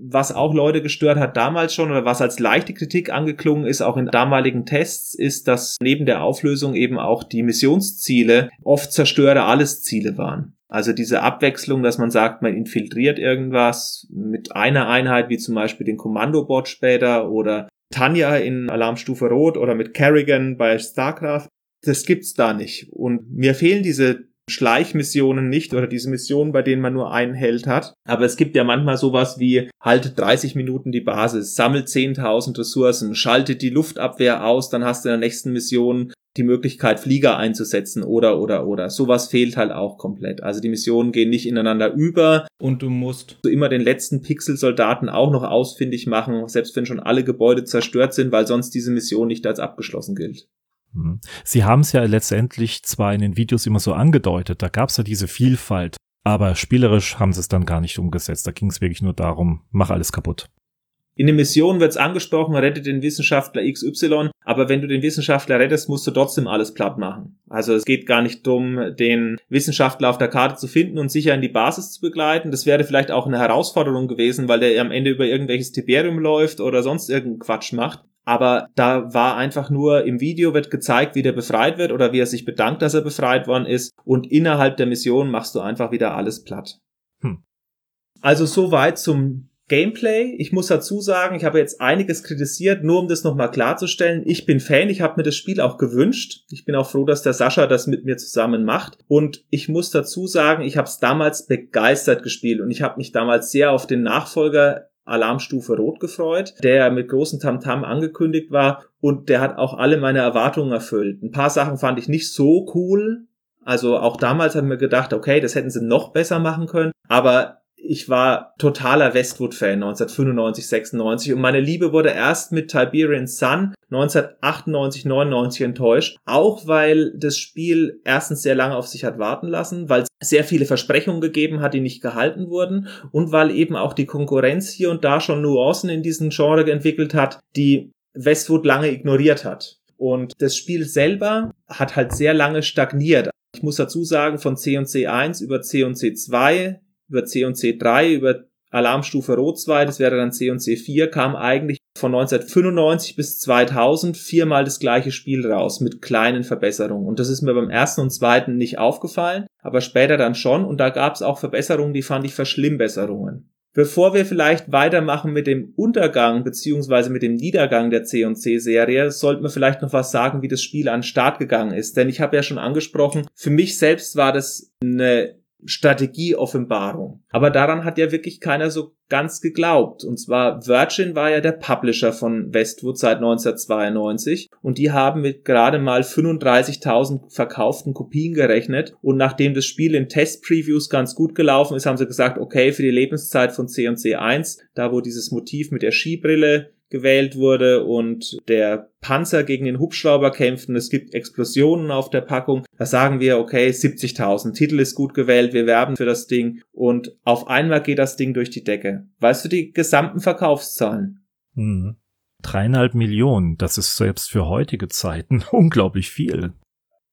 Was auch Leute gestört hat damals schon oder was als leichte Kritik angeklungen ist, auch in damaligen Tests, ist, dass neben der Auflösung eben auch die Missionsziele oft zerstöre alles Ziele waren. Also diese Abwechslung, dass man sagt, man infiltriert irgendwas mit einer Einheit, wie zum Beispiel den Kommandobot später oder Tanja in Alarmstufe Rot oder mit Kerrigan bei StarCraft. Das gibt's da nicht. Und mir fehlen diese Schleichmissionen nicht oder diese Missionen, bei denen man nur einen Held hat. Aber es gibt ja manchmal sowas wie haltet 30 Minuten die Basis, sammelt 10.000 Ressourcen, schaltet die Luftabwehr aus, dann hast du in der nächsten Mission die Möglichkeit, Flieger einzusetzen oder, oder, oder. Sowas fehlt halt auch komplett. Also die Missionen gehen nicht ineinander über und du musst immer den letzten Pixelsoldaten auch noch ausfindig machen, selbst wenn schon alle Gebäude zerstört sind, weil sonst diese Mission nicht als abgeschlossen gilt. Mhm. Sie haben es ja letztendlich zwar in den Videos immer so angedeutet, da gab es ja diese Vielfalt, aber spielerisch haben sie es dann gar nicht umgesetzt. Da ging es wirklich nur darum, mach alles kaputt. In den Missionen wird es angesprochen, rette den Wissenschaftler XY, aber wenn du den Wissenschaftler rettest, musst du trotzdem alles platt machen. Also es geht gar nicht darum, den Wissenschaftler auf der Karte zu finden und sicher in die Basis zu begleiten. Das wäre vielleicht auch eine Herausforderung gewesen, weil der am Ende über irgendwelches Tiberium läuft oder sonst irgendeinen Quatsch macht aber da war einfach nur im Video wird gezeigt, wie der befreit wird oder wie er sich bedankt, dass er befreit worden ist und innerhalb der Mission machst du einfach wieder alles platt. Hm. Also soweit zum Gameplay. Ich muss dazu sagen, ich habe jetzt einiges kritisiert, nur um das nochmal klarzustellen. Ich bin Fan, ich habe mir das Spiel auch gewünscht. Ich bin auch froh, dass der Sascha das mit mir zusammen macht. Und ich muss dazu sagen, ich habe es damals begeistert gespielt und ich habe mich damals sehr auf den Nachfolger Alarmstufe Rot gefreut, der mit großem Tamtam angekündigt war und der hat auch alle meine Erwartungen erfüllt. Ein paar Sachen fand ich nicht so cool. Also auch damals haben wir gedacht, okay, das hätten sie noch besser machen können. Aber ich war totaler Westwood-Fan 1995, 96 und meine Liebe wurde erst mit Tiberian Sun 1998, 99 enttäuscht. Auch weil das Spiel erstens sehr lange auf sich hat warten lassen, weil es sehr viele Versprechungen gegeben hat, die nicht gehalten wurden und weil eben auch die Konkurrenz hier und da schon Nuancen in diesem Genre entwickelt hat, die Westwood lange ignoriert hat. Und das Spiel selber hat halt sehr lange stagniert. Ich muss dazu sagen, von C und C1 über C und C2 über C und C3, über Alarmstufe Rot 2, das wäre dann C und C4, kam eigentlich von 1995 bis 2000 viermal das gleiche Spiel raus mit kleinen Verbesserungen. Und das ist mir beim ersten und zweiten nicht aufgefallen, aber später dann schon. Und da gab es auch Verbesserungen, die fand ich Verschlimmbesserungen. Bevor wir vielleicht weitermachen mit dem Untergang beziehungsweise mit dem Niedergang der C&C-Serie, sollten wir vielleicht noch was sagen, wie das Spiel an den Start gegangen ist. Denn ich habe ja schon angesprochen, für mich selbst war das eine Strategie-Offenbarung. Aber daran hat ja wirklich keiner so ganz geglaubt. Und zwar Virgin war ja der Publisher von Westwood seit 1992 und die haben mit gerade mal 35.000 verkauften Kopien gerechnet und nachdem das Spiel in Test-Previews ganz gut gelaufen ist, haben sie gesagt, okay, für die Lebenszeit von C&C 1, da wo dieses Motiv mit der Skibrille gewählt wurde und der Panzer gegen den Hubschrauber kämpft und es gibt Explosionen auf der Packung. Da sagen wir, okay, 70.000. Titel ist gut gewählt, wir werben für das Ding und auf einmal geht das Ding durch die Decke. Weißt du die gesamten Verkaufszahlen? Hm. Dreieinhalb Millionen, das ist selbst für heutige Zeiten unglaublich viel.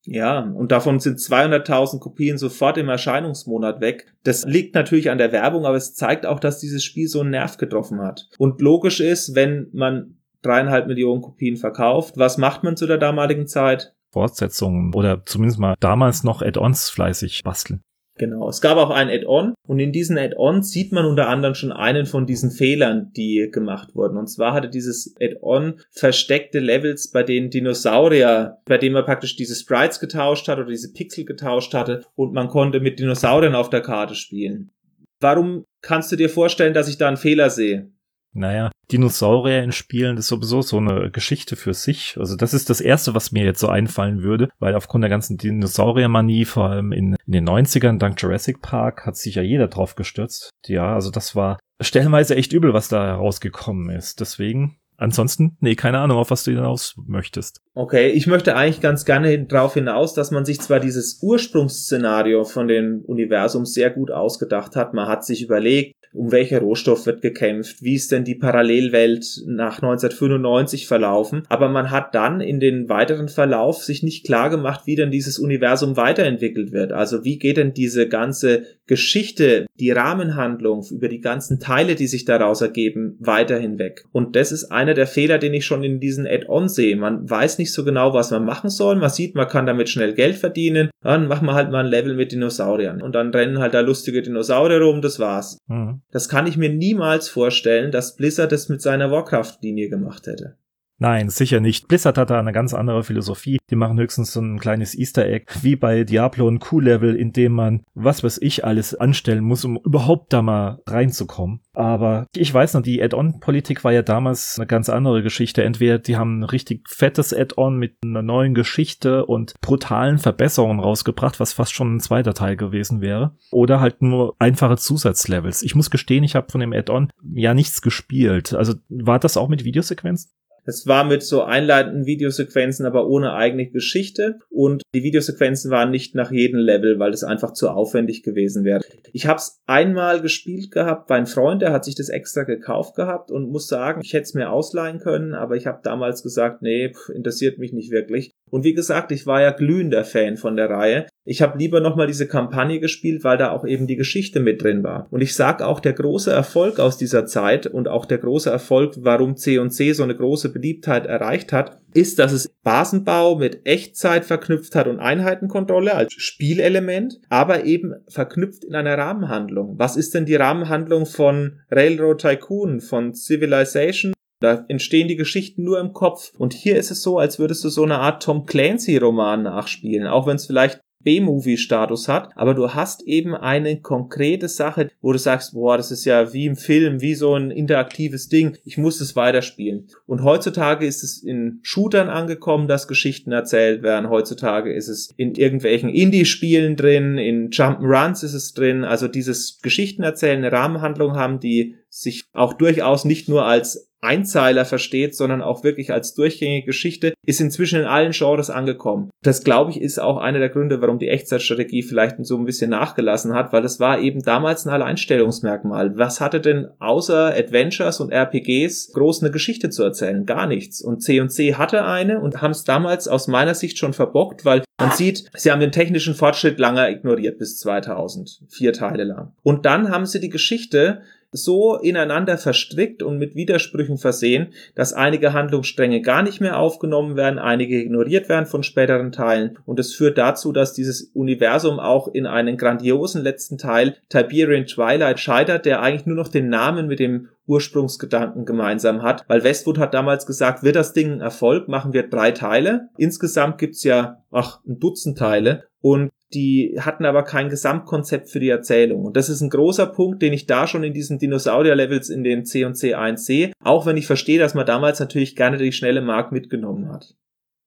Ja, und davon sind 200.000 Kopien sofort im Erscheinungsmonat weg. Das liegt natürlich an der Werbung, aber es zeigt auch, dass dieses Spiel so einen Nerv getroffen hat. Und logisch ist, wenn man dreieinhalb Millionen Kopien verkauft, was macht man zu der damaligen Zeit? Fortsetzungen oder zumindest mal damals noch Add-ons fleißig basteln. Genau. Es gab auch ein Add-on und in diesen Add-ons sieht man unter anderem schon einen von diesen Fehlern, die gemacht wurden. Und zwar hatte dieses Add-on versteckte Levels, bei denen Dinosaurier, bei denen man praktisch diese Sprites getauscht hat oder diese Pixel getauscht hatte und man konnte mit Dinosauriern auf der Karte spielen. Warum kannst du dir vorstellen, dass ich da einen Fehler sehe? Naja, Dinosaurier in Spielen ist sowieso so eine Geschichte für sich. Also das ist das Erste, was mir jetzt so einfallen würde, weil aufgrund der ganzen Dinosauriermanie, vor allem in, in den 90ern, dank Jurassic Park, hat sich ja jeder drauf gestürzt. Ja, also das war stellenweise echt übel, was da herausgekommen ist. Deswegen Ansonsten, nee, keine Ahnung, auf was du hinaus möchtest. Okay, ich möchte eigentlich ganz gerne darauf hinaus, dass man sich zwar dieses Ursprungsszenario von dem Universum sehr gut ausgedacht hat. Man hat sich überlegt, um welcher Rohstoff wird gekämpft, wie ist denn die Parallelwelt nach 1995 verlaufen, aber man hat dann in den weiteren Verlauf sich nicht klar gemacht, wie denn dieses Universum weiterentwickelt wird. Also wie geht denn diese ganze Geschichte, die Rahmenhandlung über die ganzen Teile, die sich daraus ergeben, weiter hinweg. Und das ist einer der Fehler, den ich schon in diesen Add-on sehe. Man weiß nicht so genau, was man machen soll. Man sieht, man kann damit schnell Geld verdienen. Dann machen wir halt mal ein Level mit Dinosauriern. Und dann rennen halt da lustige Dinosaurier rum, das war's. Mhm. Das kann ich mir niemals vorstellen, dass Blizzard das mit seiner Warcraft-Linie gemacht hätte. Nein, sicher nicht. Blizzard hat da eine ganz andere Philosophie. Die machen höchstens so ein kleines Easter Egg, wie bei Diablo ein Q-Level, in dem man, was weiß ich, alles anstellen muss, um überhaupt da mal reinzukommen. Aber ich weiß noch, die Add-on-Politik war ja damals eine ganz andere Geschichte. Entweder die haben ein richtig fettes Add-on mit einer neuen Geschichte und brutalen Verbesserungen rausgebracht, was fast schon ein zweiter Teil gewesen wäre. Oder halt nur einfache Zusatzlevels. Ich muss gestehen, ich habe von dem Add-on ja nichts gespielt. Also war das auch mit Videosequenzen? Es war mit so einleitenden Videosequenzen, aber ohne eigene Geschichte. Und die Videosequenzen waren nicht nach jedem Level, weil das einfach zu aufwendig gewesen wäre. Ich habe es einmal gespielt gehabt bei einem Freund, der hat sich das extra gekauft gehabt und muss sagen, ich hätte es mir ausleihen können, aber ich habe damals gesagt, nee, pff, interessiert mich nicht wirklich. Und wie gesagt, ich war ja glühender Fan von der Reihe. Ich habe lieber nochmal diese Kampagne gespielt, weil da auch eben die Geschichte mit drin war. Und ich sag auch, der große Erfolg aus dieser Zeit und auch der große Erfolg, warum C&C so eine große Beliebtheit erreicht hat, ist, dass es Basenbau mit Echtzeit verknüpft hat und Einheitenkontrolle als Spielelement, aber eben verknüpft in einer Rahmenhandlung. Was ist denn die Rahmenhandlung von Railroad Tycoon, von Civilization da entstehen die Geschichten nur im Kopf. Und hier ist es so, als würdest du so eine Art Tom Clancy-Roman nachspielen, auch wenn es vielleicht B-Movie-Status hat, aber du hast eben eine konkrete Sache, wo du sagst, boah, das ist ja wie im Film, wie so ein interaktives Ding, ich muss es weiterspielen. Und heutzutage ist es in Shootern angekommen, dass Geschichten erzählt werden. Heutzutage ist es in irgendwelchen Indie-Spielen drin, in Jump'n'Runs ist es drin, also dieses Geschichten erzählen, eine Rahmenhandlung haben, die sich auch durchaus nicht nur als Einzeiler versteht, sondern auch wirklich als durchgängige Geschichte, ist inzwischen in allen Genres angekommen. Das, glaube ich, ist auch einer der Gründe, warum die Echtzeitstrategie vielleicht so ein bisschen nachgelassen hat, weil das war eben damals ein Alleinstellungsmerkmal. Was hatte denn außer Adventures und RPGs groß eine Geschichte zu erzählen? Gar nichts. Und C&C hatte eine und haben es damals aus meiner Sicht schon verbockt, weil man sieht, sie haben den technischen Fortschritt lange ignoriert bis 2000, vier Teile lang. Und dann haben sie die Geschichte so ineinander verstrickt und mit Widersprüchen versehen, dass einige Handlungsstränge gar nicht mehr aufgenommen werden, einige ignoriert werden von späteren Teilen. Und es führt dazu, dass dieses Universum auch in einen grandiosen letzten Teil Tiberian Twilight scheitert, der eigentlich nur noch den Namen mit dem Ursprungsgedanken gemeinsam hat, weil Westwood hat damals gesagt, wird das Ding ein Erfolg, machen wir drei Teile. Insgesamt gibt's ja, ach, ein Dutzend Teile. Und die hatten aber kein Gesamtkonzept für die Erzählung. Und das ist ein großer Punkt, den ich da schon in diesen Dinosaurier-Levels in den C und C1 sehe, auch wenn ich verstehe, dass man damals natürlich gerne die schnelle Mark mitgenommen hat.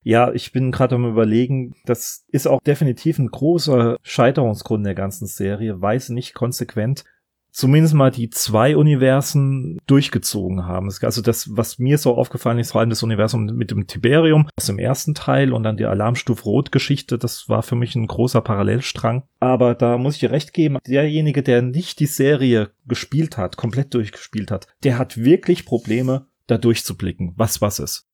Ja, ich bin gerade am überlegen, das ist auch definitiv ein großer Scheiterungsgrund der ganzen Serie, weiß nicht konsequent zumindest mal die zwei Universen durchgezogen haben. Also das, was mir so aufgefallen ist, vor allem das Universum mit dem Tiberium aus dem ersten Teil und dann die Alarmstufe Rot Geschichte, das war für mich ein großer Parallelstrang. Aber da muss ich dir recht geben, derjenige, der nicht die Serie gespielt hat, komplett durchgespielt hat, der hat wirklich Probleme, da durchzublicken, was was ist.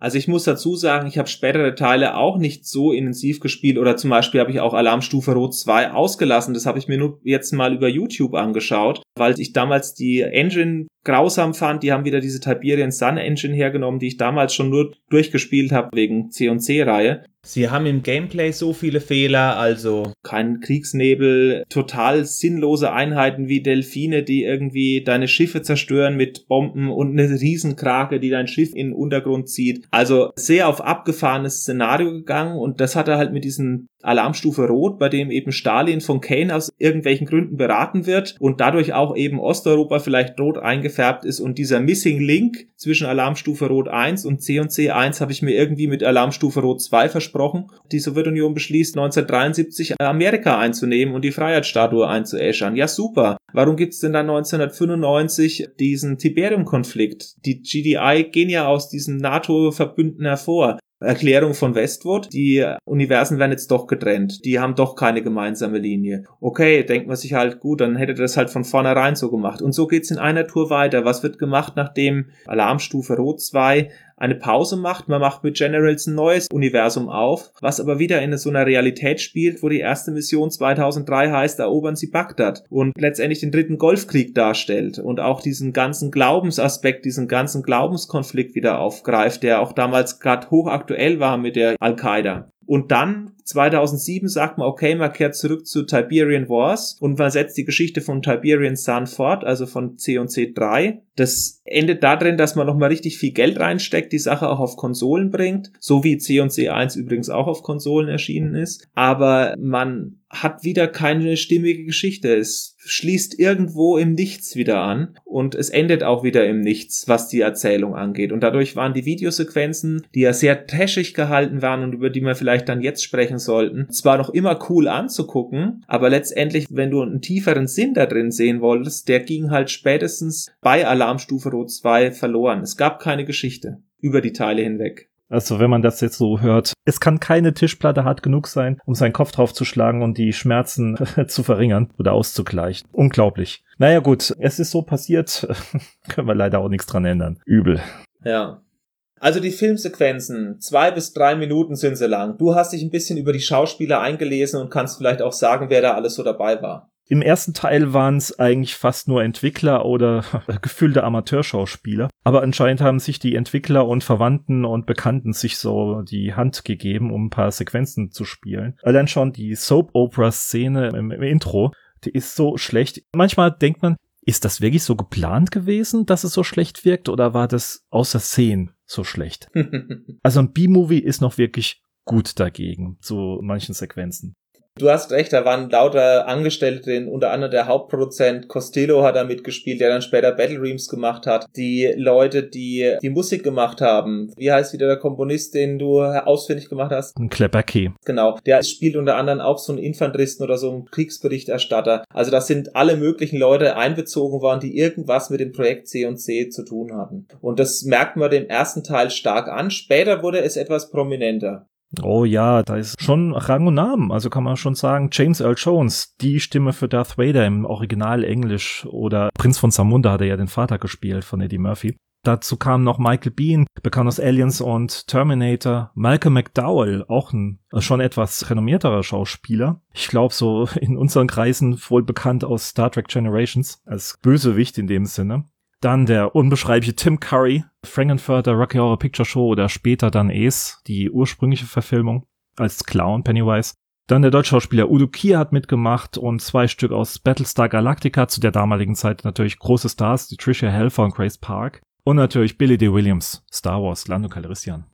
Also ich muss dazu sagen, ich habe spätere Teile auch nicht so intensiv gespielt oder zum Beispiel habe ich auch Alarmstufe Rot 2 ausgelassen. Das habe ich mir nur jetzt mal über YouTube angeschaut, weil ich damals die Engine grausam fand. Die haben wieder diese Tiberian Sun Engine hergenommen, die ich damals schon nur durchgespielt habe wegen C&C-Reihe. Sie haben im Gameplay so viele Fehler, also kein Kriegsnebel, total sinnlose Einheiten wie Delfine, die irgendwie deine Schiffe zerstören mit Bomben und eine Riesenkrake, die dein Schiff in den Untergrund zieht. Also sehr auf abgefahrenes Szenario gegangen und das hat er halt mit diesen Alarmstufe Rot, bei dem eben Stalin von Kane aus irgendwelchen Gründen beraten wird und dadurch auch eben Osteuropa vielleicht rot eingefärbt ist und dieser Missing Link zwischen Alarmstufe Rot 1 und C und C1 habe ich mir irgendwie mit Alarmstufe Rot 2 versprochen. Die Sowjetunion beschließt 1973 Amerika einzunehmen und die Freiheitsstatue einzuäschern. Ja super. Warum gibt's denn dann 1995 diesen Tiberium-Konflikt? Die GDI gehen ja aus diesen NATO-Verbünden hervor. Erklärung von Westwood, die Universen werden jetzt doch getrennt, die haben doch keine gemeinsame Linie. Okay, denkt man sich halt, gut, dann hätte das halt von vornherein so gemacht. Und so geht's in einer Tour weiter. Was wird gemacht, nachdem Alarmstufe Rot 2 eine Pause macht. Man macht mit Generals ein neues Universum auf, was aber wieder in so einer Realität spielt, wo die erste Mission 2003 heißt, erobern sie Bagdad und letztendlich den dritten Golfkrieg darstellt und auch diesen ganzen Glaubensaspekt, diesen ganzen Glaubenskonflikt wieder aufgreift, der auch damals gerade hochaktuell war mit der Al-Qaida. Und dann 2007 sagt man, okay, man kehrt zurück zu Tiberian Wars und man setzt die Geschichte von Tiberian Sun fort, also von C und C3. Das endet darin, dass man nochmal richtig viel Geld reinsteckt, die Sache auch auf Konsolen bringt, so wie C und C1 übrigens auch auf Konsolen erschienen ist. Aber man hat wieder keine stimmige Geschichte. Es schließt irgendwo im Nichts wieder an und es endet auch wieder im Nichts, was die Erzählung angeht. Und dadurch waren die Videosequenzen, die ja sehr trashig gehalten waren und über die wir vielleicht dann jetzt sprechen sollten, zwar noch immer cool anzugucken, aber letztendlich, wenn du einen tieferen Sinn da drin sehen wolltest, der ging halt spätestens bei Alarmstufe Rot 2 verloren. Es gab keine Geschichte über die Teile hinweg. Also wenn man das jetzt so hört, es kann keine Tischplatte hart genug sein, um seinen Kopf drauf zu schlagen und die Schmerzen zu verringern oder auszugleichen. Unglaublich. Naja gut, es ist so passiert, können wir leider auch nichts dran ändern. Übel. Ja. Also die Filmsequenzen, zwei bis drei Minuten sind sie lang. Du hast dich ein bisschen über die Schauspieler eingelesen und kannst vielleicht auch sagen, wer da alles so dabei war. Im ersten Teil waren es eigentlich fast nur Entwickler oder gefühlte Amateurschauspieler. Aber anscheinend haben sich die Entwickler und Verwandten und Bekannten sich so die Hand gegeben, um ein paar Sequenzen zu spielen. Allein schon die Soap-Opera-Szene im, im Intro, die ist so schlecht. Manchmal denkt man, ist das wirklich so geplant gewesen, dass es so schlecht wirkt, oder war das außer Szenen so schlecht? also ein B-Movie ist noch wirklich gut dagegen, zu manchen Sequenzen. Du hast recht, da waren lauter Angestellte, unter anderem der Hauptproduzent Costello hat da mitgespielt, der dann später Battle Reams gemacht hat. Die Leute, die die Musik gemacht haben. Wie heißt wieder der Komponist, den du ausfindig gemacht hast? Ein Klepacki. Genau. Der spielt unter anderem auch so einen Infanteristen oder so einen Kriegsberichterstatter. Also das sind alle möglichen Leute einbezogen worden, die irgendwas mit dem Projekt C und C zu tun hatten. Und das merkt man dem ersten Teil stark an. Später wurde es etwas prominenter. Oh ja, da ist schon Rang und Namen. Also kann man schon sagen, James Earl Jones, die Stimme für Darth Vader im Original Englisch oder Prinz von Samunda hat er ja den Vater gespielt von Eddie Murphy. Dazu kam noch Michael Bean, bekannt aus Aliens und Terminator. Malcolm McDowell, auch ein schon etwas renommierterer Schauspieler. Ich glaube, so in unseren Kreisen wohl bekannt aus Star Trek Generations, als Bösewicht in dem Sinne. Dann der unbeschreibliche Tim Curry, Frankenfurter Rocky Horror Picture Show oder später dann Ace, die ursprüngliche Verfilmung, als Clown Pennywise. Dann der deutsche Schauspieler Udo Kier hat mitgemacht und zwei Stück aus Battlestar Galactica, zu der damaligen Zeit natürlich große Stars, die Tricia Helfer und Grace Park. Und natürlich Billy D. Williams, Star Wars, Lando Calrissian.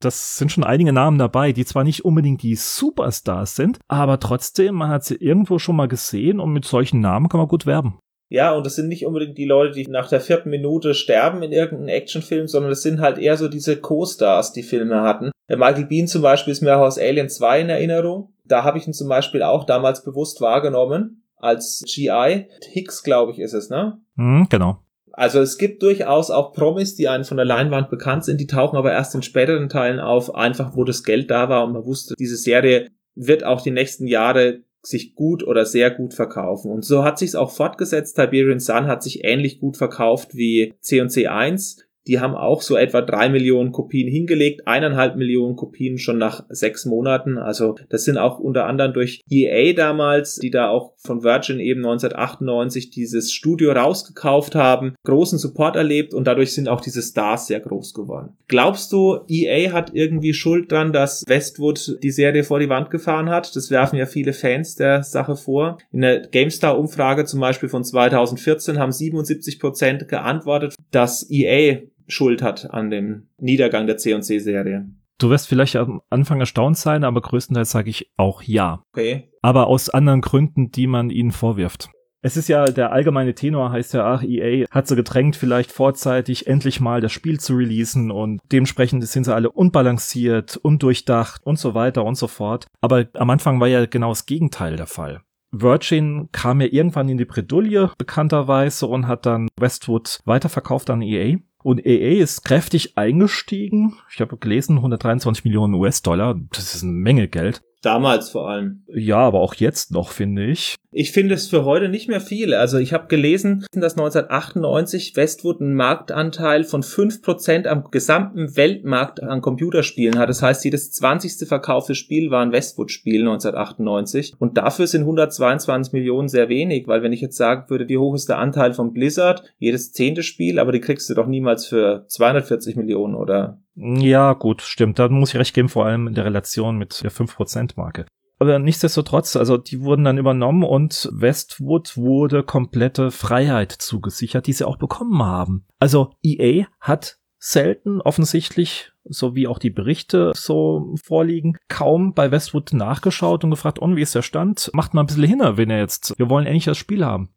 Das sind schon einige Namen dabei, die zwar nicht unbedingt die Superstars sind, aber trotzdem, man hat sie irgendwo schon mal gesehen und mit solchen Namen kann man gut werben. Ja, und das sind nicht unbedingt die Leute, die nach der vierten Minute sterben in irgendeinem Actionfilm, sondern das sind halt eher so diese Co-Stars, die Filme hatten. Der Michael Bean zum Beispiel ist mir auch aus Alien 2 in Erinnerung. Da habe ich ihn zum Beispiel auch damals bewusst wahrgenommen als GI. Hicks, glaube ich, ist es, ne? Mhm, genau. Also es gibt durchaus auch Promis, die einen von der Leinwand bekannt sind, die tauchen aber erst in späteren Teilen auf, einfach wo das Geld da war und man wusste, diese Serie wird auch die nächsten Jahre sich gut oder sehr gut verkaufen. Und so hat sich's auch fortgesetzt. Tiberian Sun hat sich ähnlich gut verkauft wie C&C 1. Die haben auch so etwa drei Millionen Kopien hingelegt, eineinhalb Millionen Kopien schon nach sechs Monaten. Also das sind auch unter anderem durch EA damals, die da auch von Virgin eben 1998 dieses Studio rausgekauft haben, großen Support erlebt und dadurch sind auch diese Stars sehr groß geworden. Glaubst du, EA hat irgendwie Schuld dran, dass Westwood die Serie vor die Wand gefahren hat? Das werfen ja viele Fans der Sache vor. In der GameStar-Umfrage zum Beispiel von 2014 haben 77 Prozent geantwortet, dass EA Schuld hat an dem Niedergang der C&C-Serie. Du wirst vielleicht am Anfang erstaunt sein, aber größtenteils sage ich auch ja. Okay. Aber aus anderen Gründen, die man ihnen vorwirft. Es ist ja, der allgemeine Tenor heißt ja, ach, EA hat so gedrängt, vielleicht vorzeitig endlich mal das Spiel zu releasen und dementsprechend sind sie alle unbalanciert, undurchdacht und so weiter und so fort. Aber am Anfang war ja genau das Gegenteil der Fall. Virgin kam ja irgendwann in die Bredouille bekannterweise und hat dann Westwood weiterverkauft an EA. Und EA ist kräftig eingestiegen. Ich habe gelesen, 123 Millionen US-Dollar. Das ist eine Menge Geld. Damals vor allem. Ja, aber auch jetzt noch, finde ich. Ich finde es für heute nicht mehr viel. Also ich habe gelesen, dass 1998 Westwood einen Marktanteil von 5% am gesamten Weltmarkt an Computerspielen hat. Das heißt, jedes 20. verkaufte Spiel war ein Westwood-Spiel 1998. Und dafür sind 122 Millionen sehr wenig, weil wenn ich jetzt sagen würde, wie hoch ist der Anteil von Blizzard? Jedes zehnte Spiel, aber die kriegst du doch niemals für 240 Millionen oder ja, gut, stimmt. Da muss ich recht geben, vor allem in der Relation mit der 5%-Marke. Aber nichtsdestotrotz, also die wurden dann übernommen und Westwood wurde komplette Freiheit zugesichert, die sie auch bekommen haben. Also EA hat selten offensichtlich so wie auch die Berichte so vorliegen, kaum bei Westwood nachgeschaut und gefragt, und wie ist der Stand? Macht mal ein bisschen hin, wenn er jetzt, wir wollen endlich das Spiel haben.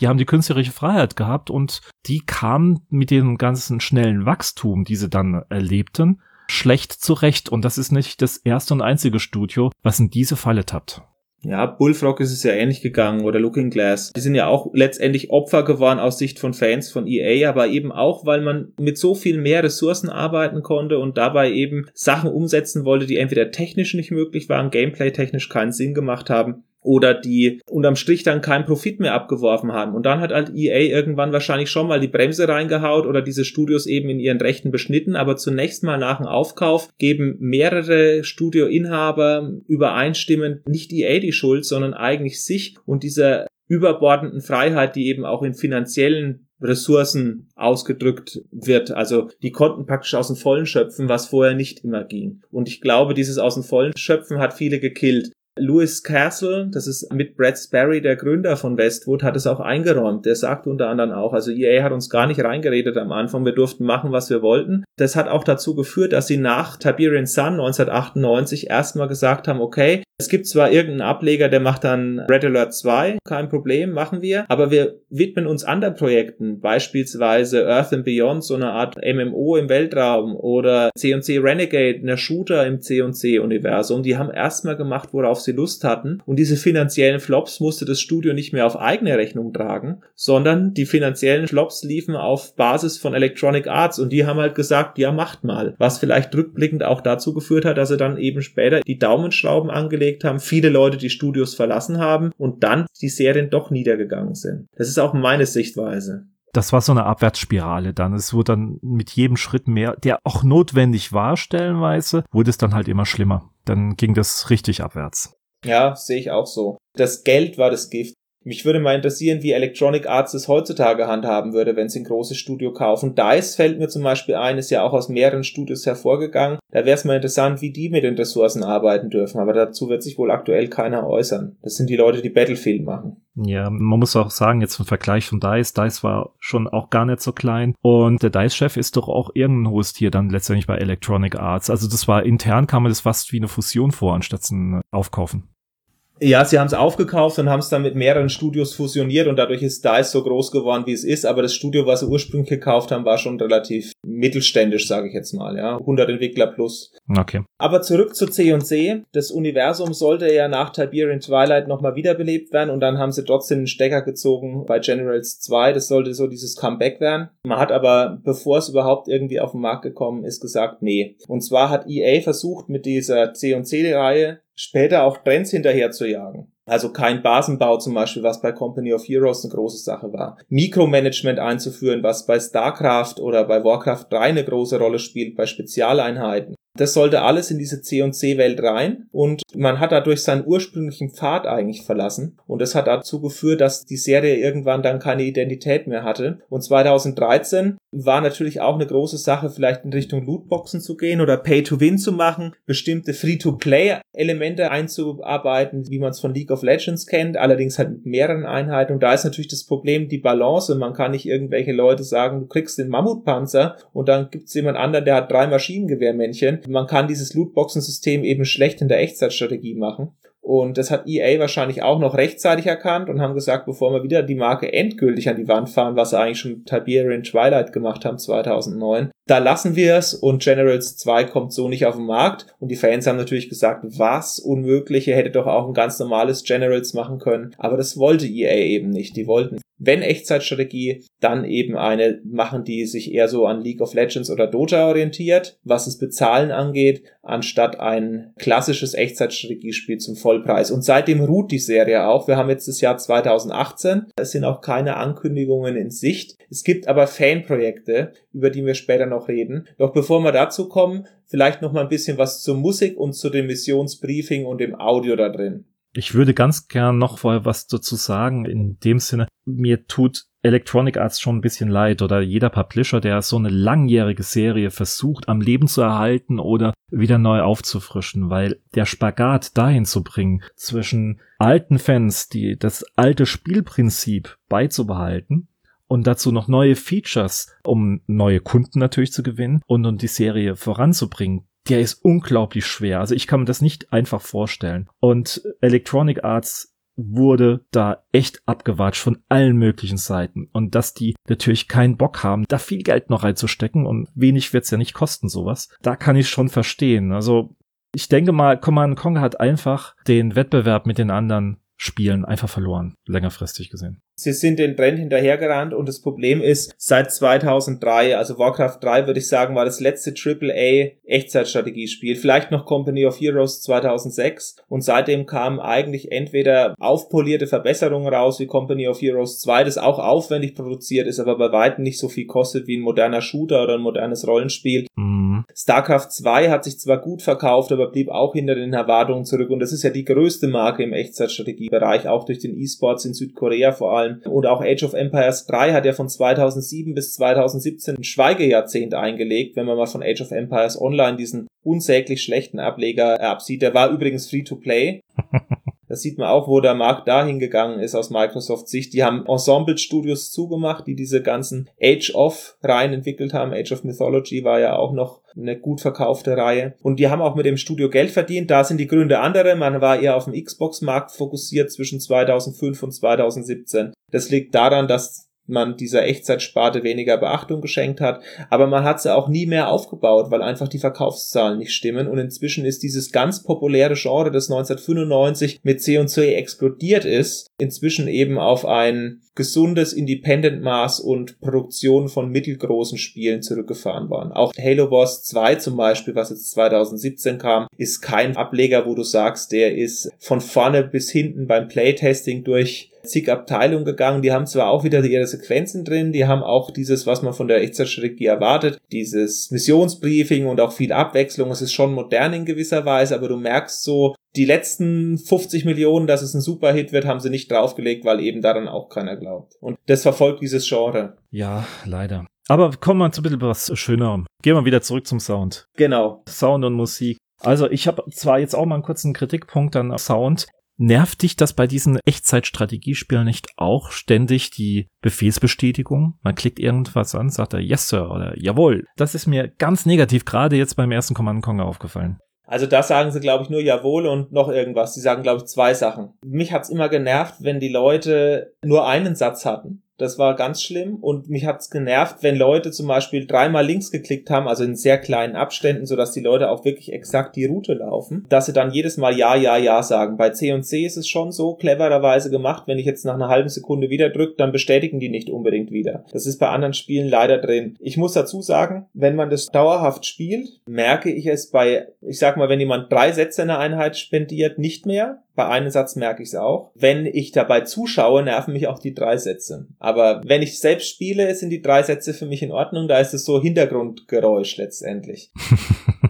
Die haben die künstlerische Freiheit gehabt und die kamen mit dem ganzen schnellen Wachstum, die sie dann erlebten, schlecht zurecht. Und das ist nicht das erste und einzige Studio, was in diese Falle tappt. Ja, Bullfrog ist es ja ähnlich gegangen oder Looking Glass. Die sind ja auch letztendlich Opfer geworden aus Sicht von Fans von EA, aber eben auch, weil man mit so viel mehr Ressourcen arbeiten konnte und dabei eben Sachen umsetzen wollte, die entweder technisch nicht möglich waren, gameplay technisch keinen Sinn gemacht haben oder die unterm Strich dann keinen Profit mehr abgeworfen haben. Und dann hat halt EA irgendwann wahrscheinlich schon mal die Bremse reingehaut oder diese Studios eben in ihren Rechten beschnitten. Aber zunächst mal nach dem Aufkauf geben mehrere Studioinhaber übereinstimmend nicht EA die Schuld, sondern eigentlich sich und dieser überbordenden Freiheit, die eben auch in finanziellen Ressourcen ausgedrückt wird. Also die konnten praktisch aus dem Vollen schöpfen, was vorher nicht immer ging. Und ich glaube, dieses aus dem Vollen schöpfen hat viele gekillt. Louis Castle, das ist mit Brad Sperry, der Gründer von Westwood, hat es auch eingeräumt. Der sagt unter anderem auch, also EA hat uns gar nicht reingeredet am Anfang, wir durften machen, was wir wollten. Das hat auch dazu geführt, dass sie nach Tiberian Sun 1998 erstmal gesagt haben, okay, es gibt zwar irgendeinen Ableger, der macht dann Red Alert 2, kein Problem, machen wir, aber wir widmen uns anderen Projekten, beispielsweise Earth and Beyond, so eine Art MMO im Weltraum oder C&C Renegade, eine Shooter im C&C Universum. Die haben erstmal gemacht, worauf sie Lust hatten und diese finanziellen Flops musste das Studio nicht mehr auf eigene Rechnung tragen, sondern die finanziellen Flops liefen auf Basis von Electronic Arts und die haben halt gesagt, ja, macht mal, was vielleicht rückblickend auch dazu geführt hat, dass sie dann eben später die Daumenschrauben angelegt gelegt haben, viele Leute die Studios verlassen haben und dann die Serien doch niedergegangen sind. Das ist auch meine Sichtweise. das war so eine Abwärtsspirale dann. Es wurde dann mit jedem Schritt mehr, der auch notwendig war stellenweise, wurde es dann halt immer schlimmer. Dann ging das richtig abwärts. Ja, sehe ich auch so. Das Geld war das Gift. Mich würde mal interessieren, wie Electronic Arts es heutzutage handhaben würde, wenn sie ein großes Studio kaufen. DICE fällt mir zum Beispiel ein, ist ja auch aus mehreren Studios hervorgegangen. Da wäre es mal interessant, wie die mit den Ressourcen arbeiten dürfen. Aber dazu wird sich wohl aktuell keiner äußern. Das sind die Leute, die Battlefield machen. Ja, man muss auch sagen, jetzt im Vergleich von DICE, DICE war schon auch gar nicht so klein. Und der DICE-Chef ist doch auch irgendein hohes Tier dann letztendlich bei Electronic Arts. Also das war intern, kam mir das fast wie eine Fusion vor, anstatt ein Aufkaufen. Ja, sie haben es aufgekauft und haben es dann mit mehreren Studios fusioniert und dadurch ist DICE so groß geworden, wie es ist. Aber das Studio, was sie ursprünglich gekauft haben, war schon relativ mittelständisch, sage ich jetzt mal. Ja, 100 Entwickler plus. Okay. Aber zurück zu C&C. Das Universum sollte ja nach Tiberian Twilight nochmal wiederbelebt werden und dann haben sie trotzdem einen Stecker gezogen bei Generals 2. Das sollte so dieses Comeback werden. Man hat aber, bevor es überhaupt irgendwie auf den Markt gekommen ist, gesagt, nee. Und zwar hat EA versucht mit dieser C&C-Reihe später auch Trends hinterher zu jagen. Also kein Basenbau zum Beispiel, was bei Company of Heroes eine große Sache war. Mikromanagement einzuführen, was bei StarCraft oder bei Warcraft 3 eine große Rolle spielt, bei Spezialeinheiten. Das sollte alles in diese C&C-Welt rein und man hat dadurch seinen ursprünglichen Pfad eigentlich verlassen und das hat dazu geführt, dass die Serie irgendwann dann keine Identität mehr hatte. Und 2013 war natürlich auch eine große Sache, vielleicht in Richtung Lootboxen zu gehen oder Pay-to-Win zu machen, bestimmte Free-to-Play-Elemente einzuarbeiten, wie man es von League of Legends kennt, allerdings halt mit mehreren Einheiten. Und da ist natürlich das Problem die Balance. Man kann nicht irgendwelche Leute sagen, du kriegst den Mammutpanzer und dann gibt es jemand anderen, der hat drei Maschinengewehrmännchen. Man kann dieses Lootboxen-System eben schlecht in der Echtzeitstrategie machen. Und das hat EA wahrscheinlich auch noch rechtzeitig erkannt und haben gesagt, bevor wir wieder die Marke endgültig an die Wand fahren, was sie eigentlich schon mit Tiberian Twilight gemacht haben 2009, da lassen wir es und Generals 2 kommt so nicht auf den Markt. Und die Fans haben natürlich gesagt, was unmöglich, ihr hättet doch auch ein ganz normales Generals machen können. Aber das wollte EA eben nicht. Die wollten wenn Echtzeitstrategie, dann eben eine machen, die sich eher so an League of Legends oder Dota orientiert, was das Bezahlen angeht, anstatt ein klassisches Echtzeitstrategiespiel zum Vollpreis. Und seitdem ruht die Serie auch. Wir haben jetzt das Jahr 2018. Es sind auch keine Ankündigungen in Sicht. Es gibt aber Fanprojekte, über die wir später noch reden. Doch bevor wir dazu kommen, vielleicht noch mal ein bisschen was zur Musik und zu dem Missionsbriefing und dem Audio da drin. Ich würde ganz gern noch vorher was dazu sagen. In dem Sinne, mir tut Electronic Arts schon ein bisschen leid oder jeder Publisher, der so eine langjährige Serie versucht am Leben zu erhalten oder wieder neu aufzufrischen, weil der Spagat dahin zu bringen zwischen alten Fans, die das alte Spielprinzip beizubehalten und dazu noch neue Features, um neue Kunden natürlich zu gewinnen und um die Serie voranzubringen der ist unglaublich schwer. Also ich kann mir das nicht einfach vorstellen. Und Electronic Arts wurde da echt abgewatscht von allen möglichen Seiten. Und dass die natürlich keinen Bock haben, da viel Geld noch reinzustecken und wenig wird's ja nicht kosten, sowas. Da kann ich schon verstehen. Also ich denke mal, Command Conquer hat einfach den Wettbewerb mit den anderen Spielen einfach verloren, längerfristig gesehen. Sie sind den Trend hinterhergerannt und das Problem ist, seit 2003, also Warcraft 3 würde ich sagen, war das letzte AAA Echtzeitstrategiespiel. Vielleicht noch Company of Heroes 2006 und seitdem kamen eigentlich entweder aufpolierte Verbesserungen raus wie Company of Heroes 2, das auch aufwendig produziert ist, aber bei weitem nicht so viel kostet wie ein moderner Shooter oder ein modernes Rollenspiel. Mhm. StarCraft 2 hat sich zwar gut verkauft, aber blieb auch hinter den Erwartungen zurück und das ist ja die größte Marke im Echtzeitstrategiebereich, auch durch den E-Sports in Südkorea vor allem allem. Und auch Age of Empires 3 hat ja von 2007 bis 2017 ein Schweigejahrzehnt eingelegt, wenn man mal von Age of Empires Online diesen unsäglich schlechten Ableger absieht. Der war übrigens free to play. Das sieht man auch, wo der Markt dahin gegangen ist aus Microsofts Sicht. Die haben Ensemble-Studios zugemacht, die diese ganzen Age of Reihen entwickelt haben. Age of Mythology war ja auch noch eine gut verkaufte Reihe. Und die haben auch mit dem Studio Geld verdient. Da sind die Gründe andere. Man war eher auf dem Xbox-Markt fokussiert zwischen 2005 und 2017. Das liegt daran, dass man dieser Echtzeitsparte weniger Beachtung geschenkt hat, aber man hat sie auch nie mehr aufgebaut, weil einfach die Verkaufszahlen nicht stimmen und inzwischen ist dieses ganz populäre Genre, das 1995 mit C&C explodiert ist, inzwischen eben auf ein gesundes Independent-Maß und Produktion von mittelgroßen Spielen zurückgefahren worden. Auch Halo Wars 2 zum Beispiel, was jetzt 2017 kam, ist kein Ableger, wo du sagst, der ist von vorne bis hinten beim Playtesting durch zig Abteilungen gegangen. Die haben zwar auch wieder ihre Sequenzen drin, die haben auch dieses, was man von der Echtzeitstrategie erwartet, dieses Missionsbriefing und auch viel Abwechslung. Es ist schon modern in gewisser Weise, aber du merkst so, die letzten 50 Millionen, dass es ein Superhit wird, haben sie nicht draufgelegt, weil eben daran auch keiner glaubt. Und das verfolgt dieses Genre. Ja, leider. Aber kommen wir zu ein bisschen was Schönerem. Gehen wir wieder zurück zum Sound. Genau. Sound und Musik. Also ich habe zwar jetzt auch mal einen kurzen Kritikpunkt an Sound. Nervt dich das bei diesen Echtzeitstrategiespielen nicht auch ständig die Befehlsbestätigung? Man klickt irgendwas an, sagt er Yes Sir oder Jawohl. Das ist mir ganz negativ gerade jetzt beim ersten Command Conquer aufgefallen. Also da sagen sie, glaube ich, nur Jawohl und noch irgendwas. Sie sagen, glaube ich, zwei Sachen. Mich hat's immer genervt, wenn die Leute nur einen Satz hatten. Das war ganz schlimm und mich hat's genervt, wenn Leute zum Beispiel dreimal links geklickt haben, also in sehr kleinen Abständen, sodass die Leute auch wirklich exakt die Route laufen, dass sie dann jedes Mal ja, ja, ja sagen. Bei C und C ist es schon so clevererweise gemacht, wenn ich jetzt nach einer halben Sekunde wieder drücke, dann bestätigen die nicht unbedingt wieder. Das ist bei anderen Spielen leider drin. Ich muss dazu sagen, wenn man das dauerhaft spielt, merke ich es bei, ich sag mal, wenn jemand drei Sätze in einer Einheit spendiert, nicht mehr. Bei einem Satz merke ich es auch. Wenn ich dabei zuschaue, nerven mich auch die drei Sätze. Aber wenn ich selbst spiele, sind die drei Sätze für mich in Ordnung. Da ist es so Hintergrundgeräusch letztendlich.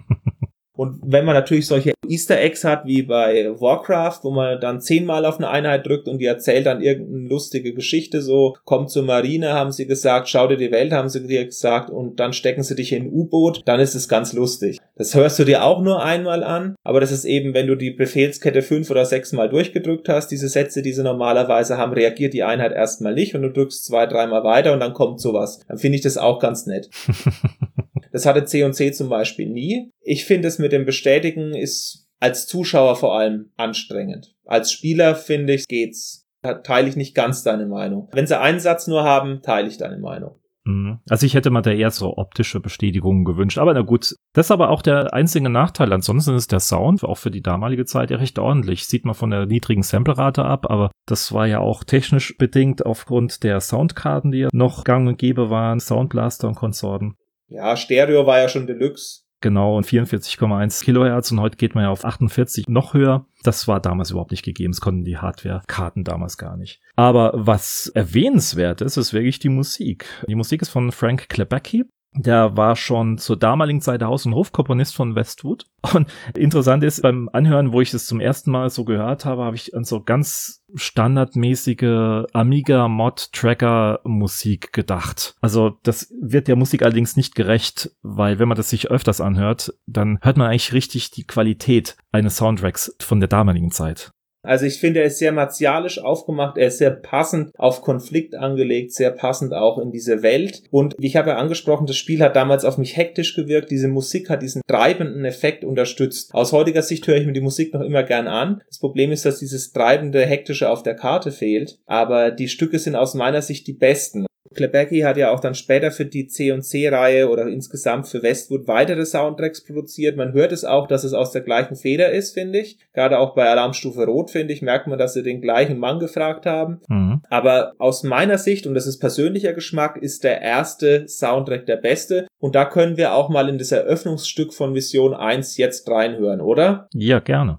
Und wenn man natürlich solche Easter Eggs hat wie bei Warcraft, wo man dann zehnmal auf eine Einheit drückt und die erzählt dann irgendeine lustige Geschichte, so kommt zur Marine, haben sie gesagt, schau dir die Welt, haben sie dir gesagt und dann stecken sie dich in ein U-Boot, dann ist es ganz lustig. Das hörst du dir auch nur einmal an, aber das ist eben, wenn du die Befehlskette fünf oder sechs Mal durchgedrückt hast, diese Sätze, die sie normalerweise haben, reagiert die Einheit erstmal nicht und du drückst zwei, dreimal weiter und dann kommt sowas. Dann finde ich das auch ganz nett. Das hatte C und C zum Beispiel nie. Ich finde es mit dem Bestätigen ist als Zuschauer vor allem anstrengend. Als Spieler finde ich, geht's. Da teile ich nicht ganz deine Meinung. Wenn sie einen Satz nur haben, teile ich deine Meinung. Mhm. Also ich hätte mal da eher so optische Bestätigungen gewünscht. Aber na gut, das ist aber auch der einzige Nachteil. Ansonsten ist der Sound auch für die damalige Zeit ja recht ordentlich. Sieht man von der niedrigen Samplerate ab, aber das war ja auch technisch bedingt aufgrund der Soundkarten, die ja noch gang und gäbe waren, Soundblaster und Konsorten. Ja, Stereo war ja schon Deluxe. Genau, und 44,1 Kilohertz und heute geht man ja auf 48 noch höher. Das war damals überhaupt nicht gegeben. Es konnten die Hardware-Karten damals gar nicht. Aber was erwähnenswert ist, ist wirklich die Musik. Die Musik ist von Frank Klebacki. Der war schon zur damaligen Zeit der Haus- und Hofkomponist von Westwood. Und interessant ist, beim Anhören, wo ich es zum ersten Mal so gehört habe, habe ich an so ganz standardmäßige Amiga Mod Tracker Musik gedacht. Also das wird der Musik allerdings nicht gerecht, weil wenn man das sich öfters anhört, dann hört man eigentlich richtig die Qualität eines Soundtracks von der damaligen Zeit. Also ich finde, er ist sehr martialisch aufgemacht, er ist sehr passend auf Konflikt angelegt, sehr passend auch in diese Welt. Und ich habe ja angesprochen, das Spiel hat damals auf mich hektisch gewirkt, diese Musik hat diesen treibenden Effekt unterstützt. Aus heutiger Sicht höre ich mir die Musik noch immer gern an. Das Problem ist, dass dieses treibende, hektische auf der Karte fehlt, aber die Stücke sind aus meiner Sicht die besten. Klebecki hat ja auch dann später für die C&C-Reihe oder insgesamt für Westwood weitere Soundtracks produziert. Man hört es auch, dass es aus der gleichen Feder ist, finde ich. Gerade auch bei Alarmstufe Rot, finde ich, merkt man, dass sie den gleichen Mann gefragt haben. Mhm. Aber aus meiner Sicht, und das ist persönlicher Geschmack, ist der erste Soundtrack der beste. Und da können wir auch mal in das Eröffnungsstück von Vision 1 jetzt reinhören, oder? Ja, gerne.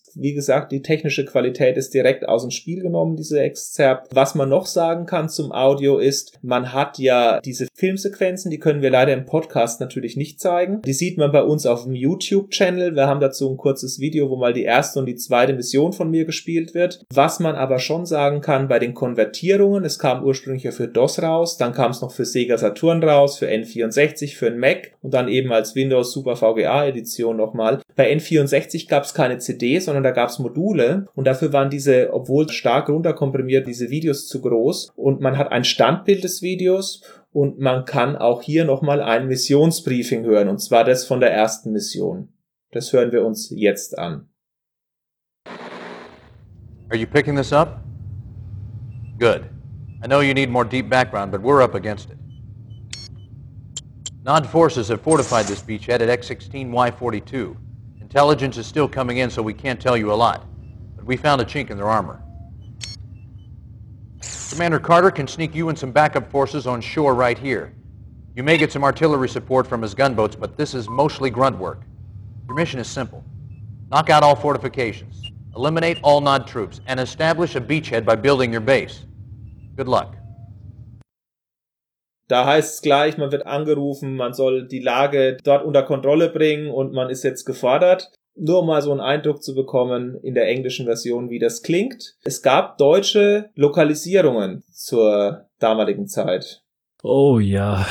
Wie gesagt, die technische Qualität ist direkt aus dem Spiel genommen, diese Exzerpt. Was man noch sagen kann zum Audio ist, man hat ja diese Filmsequenzen, die können wir leider im Podcast natürlich nicht zeigen. Die sieht man bei uns auf dem YouTube-Channel. Wir haben dazu ein kurzes Video, wo mal die erste und die zweite Mission von mir gespielt wird. Was man aber schon sagen kann bei den Konvertierungen, es kam ursprünglich ja für DOS raus, dann kam es noch für Sega Saturn raus, für N64, für ein Mac und dann eben als Windows Super VGA Edition nochmal. Bei N64 gab es keine CD, sondern da gab es Module und dafür waren diese, obwohl stark runterkomprimiert, diese Videos zu groß und man hat ein Standbild des Videos und man kann auch hier nochmal ein Missionsbriefing hören und zwar das von der ersten Mission. Das hören wir uns jetzt an. Are you picking this up? Good. I know you need more deep background, but we're up against it. Nod forces have fortified this beachhead at X-16Y42. Intelligence is still coming in, so we can't tell you a lot. But we found a chink in their armor. Commander Carter can sneak you and some backup forces on shore right here. You may get some artillery support from his gunboats, but this is mostly grunt work. Your mission is simple. Knock out all fortifications, eliminate all Nod troops, and establish a beachhead by building your base. Good luck. Da heißt es gleich, man wird angerufen, man soll die Lage dort unter Kontrolle bringen und man ist jetzt gefordert. Nur um mal so einen Eindruck zu bekommen in der englischen Version, wie das klingt. Es gab deutsche Lokalisierungen zur damaligen Zeit. Oh ja.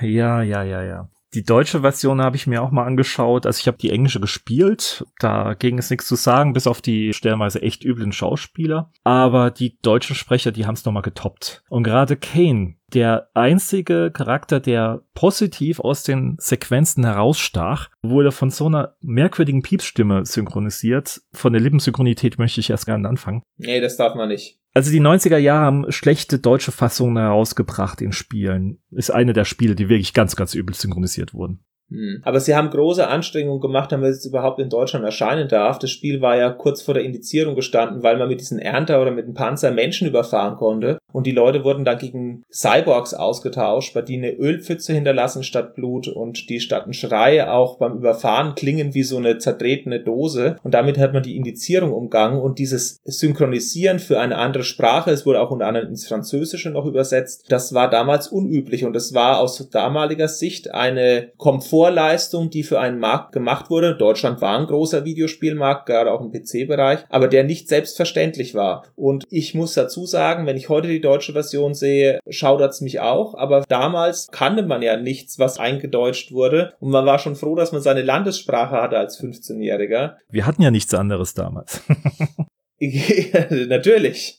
Ja, ja, ja, ja. Die deutsche Version habe ich mir auch mal angeschaut. Also ich habe die englische gespielt. Da ging es nichts zu sagen, bis auf die stellenweise echt üblen Schauspieler. Aber die deutschen Sprecher, die haben es nochmal getoppt. Und gerade Kane, der einzige Charakter, der positiv aus den Sequenzen herausstach, wurde von so einer merkwürdigen Piepsstimme synchronisiert. Von der Lippensynchronität möchte ich erst gerne anfangen. Nee, das darf man nicht. Also die 90er Jahre haben schlechte deutsche Fassungen herausgebracht in Spielen. Ist eine der Spiele, die wirklich ganz, ganz übel synchronisiert wurden. Hm. Aber sie haben große Anstrengungen gemacht, damit es überhaupt in Deutschland erscheinen darf. Das Spiel war ja kurz vor der Indizierung gestanden, weil man mit diesen Ernter oder mit dem Panzer Menschen überfahren konnte. Und die Leute wurden dann gegen Cyborgs ausgetauscht, bei denen eine Ölpfütze hinterlassen statt Blut und die statt ein Schrei auch beim Überfahren klingen wie so eine zertretene Dose. Und damit hat man die Indizierung umgangen und dieses Synchronisieren für eine andere Sprache, es wurde auch unter anderem ins Französische noch übersetzt, das war damals unüblich und es war aus damaliger Sicht eine Komfortleistung, die für einen Markt gemacht wurde. Deutschland war ein großer Videospielmarkt, gerade auch im PC-Bereich, aber der nicht selbstverständlich war. Und ich muss dazu sagen, wenn ich heute die deutsche Version sehe, schaudert's mich auch. Aber damals kannte man ja nichts, was eingedeutscht wurde. Und man war schon froh, dass man seine Landessprache hatte als 15-Jähriger. Wir hatten ja nichts anderes damals. Natürlich.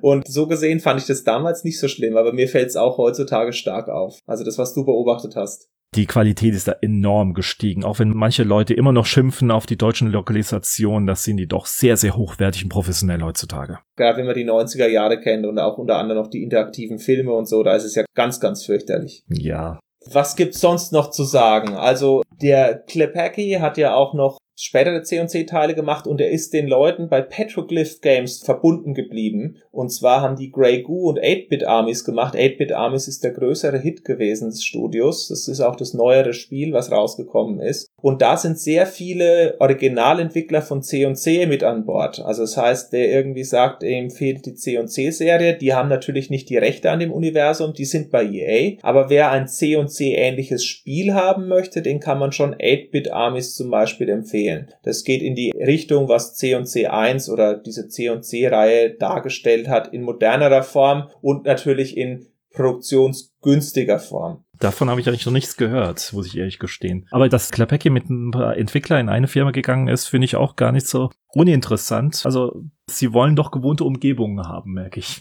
und so gesehen fand ich das damals nicht so schlimm, aber mir fällt es auch heutzutage stark auf. Also das, was du beobachtet hast die Qualität ist da enorm gestiegen. Auch wenn manche Leute immer noch schimpfen auf die deutschen Lokalisationen, das sind die doch sehr, sehr hochwertig und professionell heutzutage. Gerade wenn man die 90er Jahre kennt und auch unter anderem noch die interaktiven Filme und so, da ist es ja ganz, ganz fürchterlich. Ja. Was gibt's sonst noch zu sagen? Also der Klepacki hat ja auch noch spätere C&C-Teile gemacht und er ist den Leuten bei Petroglyph Games verbunden geblieben. Und zwar haben die Grey Goo und 8-Bit Armies gemacht. 8-Bit Armies ist der größere Hit gewesen des Studios. Das ist auch das neuere Spiel, was rausgekommen ist. Und da sind sehr viele Originalentwickler von C&C mit an Bord. Also das heißt, der irgendwie sagt, ihm fehlt die C&C-Serie. Die haben natürlich nicht die Rechte an dem Universum, die sind bei EA. Aber wer ein C&C-ähnliches Spiel haben möchte, den kann man schon 8-Bit Armies zum Beispiel empfehlen. Das geht in die Richtung, was C&C 1 oder diese C&C-Reihe dargestellt hat, in modernerer Form und natürlich in produktionsgünstiger Form. Davon habe ich eigentlich noch nichts gehört, muss ich ehrlich gestehen. Aber dass Klapecki mit ein paar Entwickler in eine Firma gegangen ist, finde ich auch gar nicht so uninteressant. Also, sie wollen doch gewohnte Umgebungen haben, merke ich.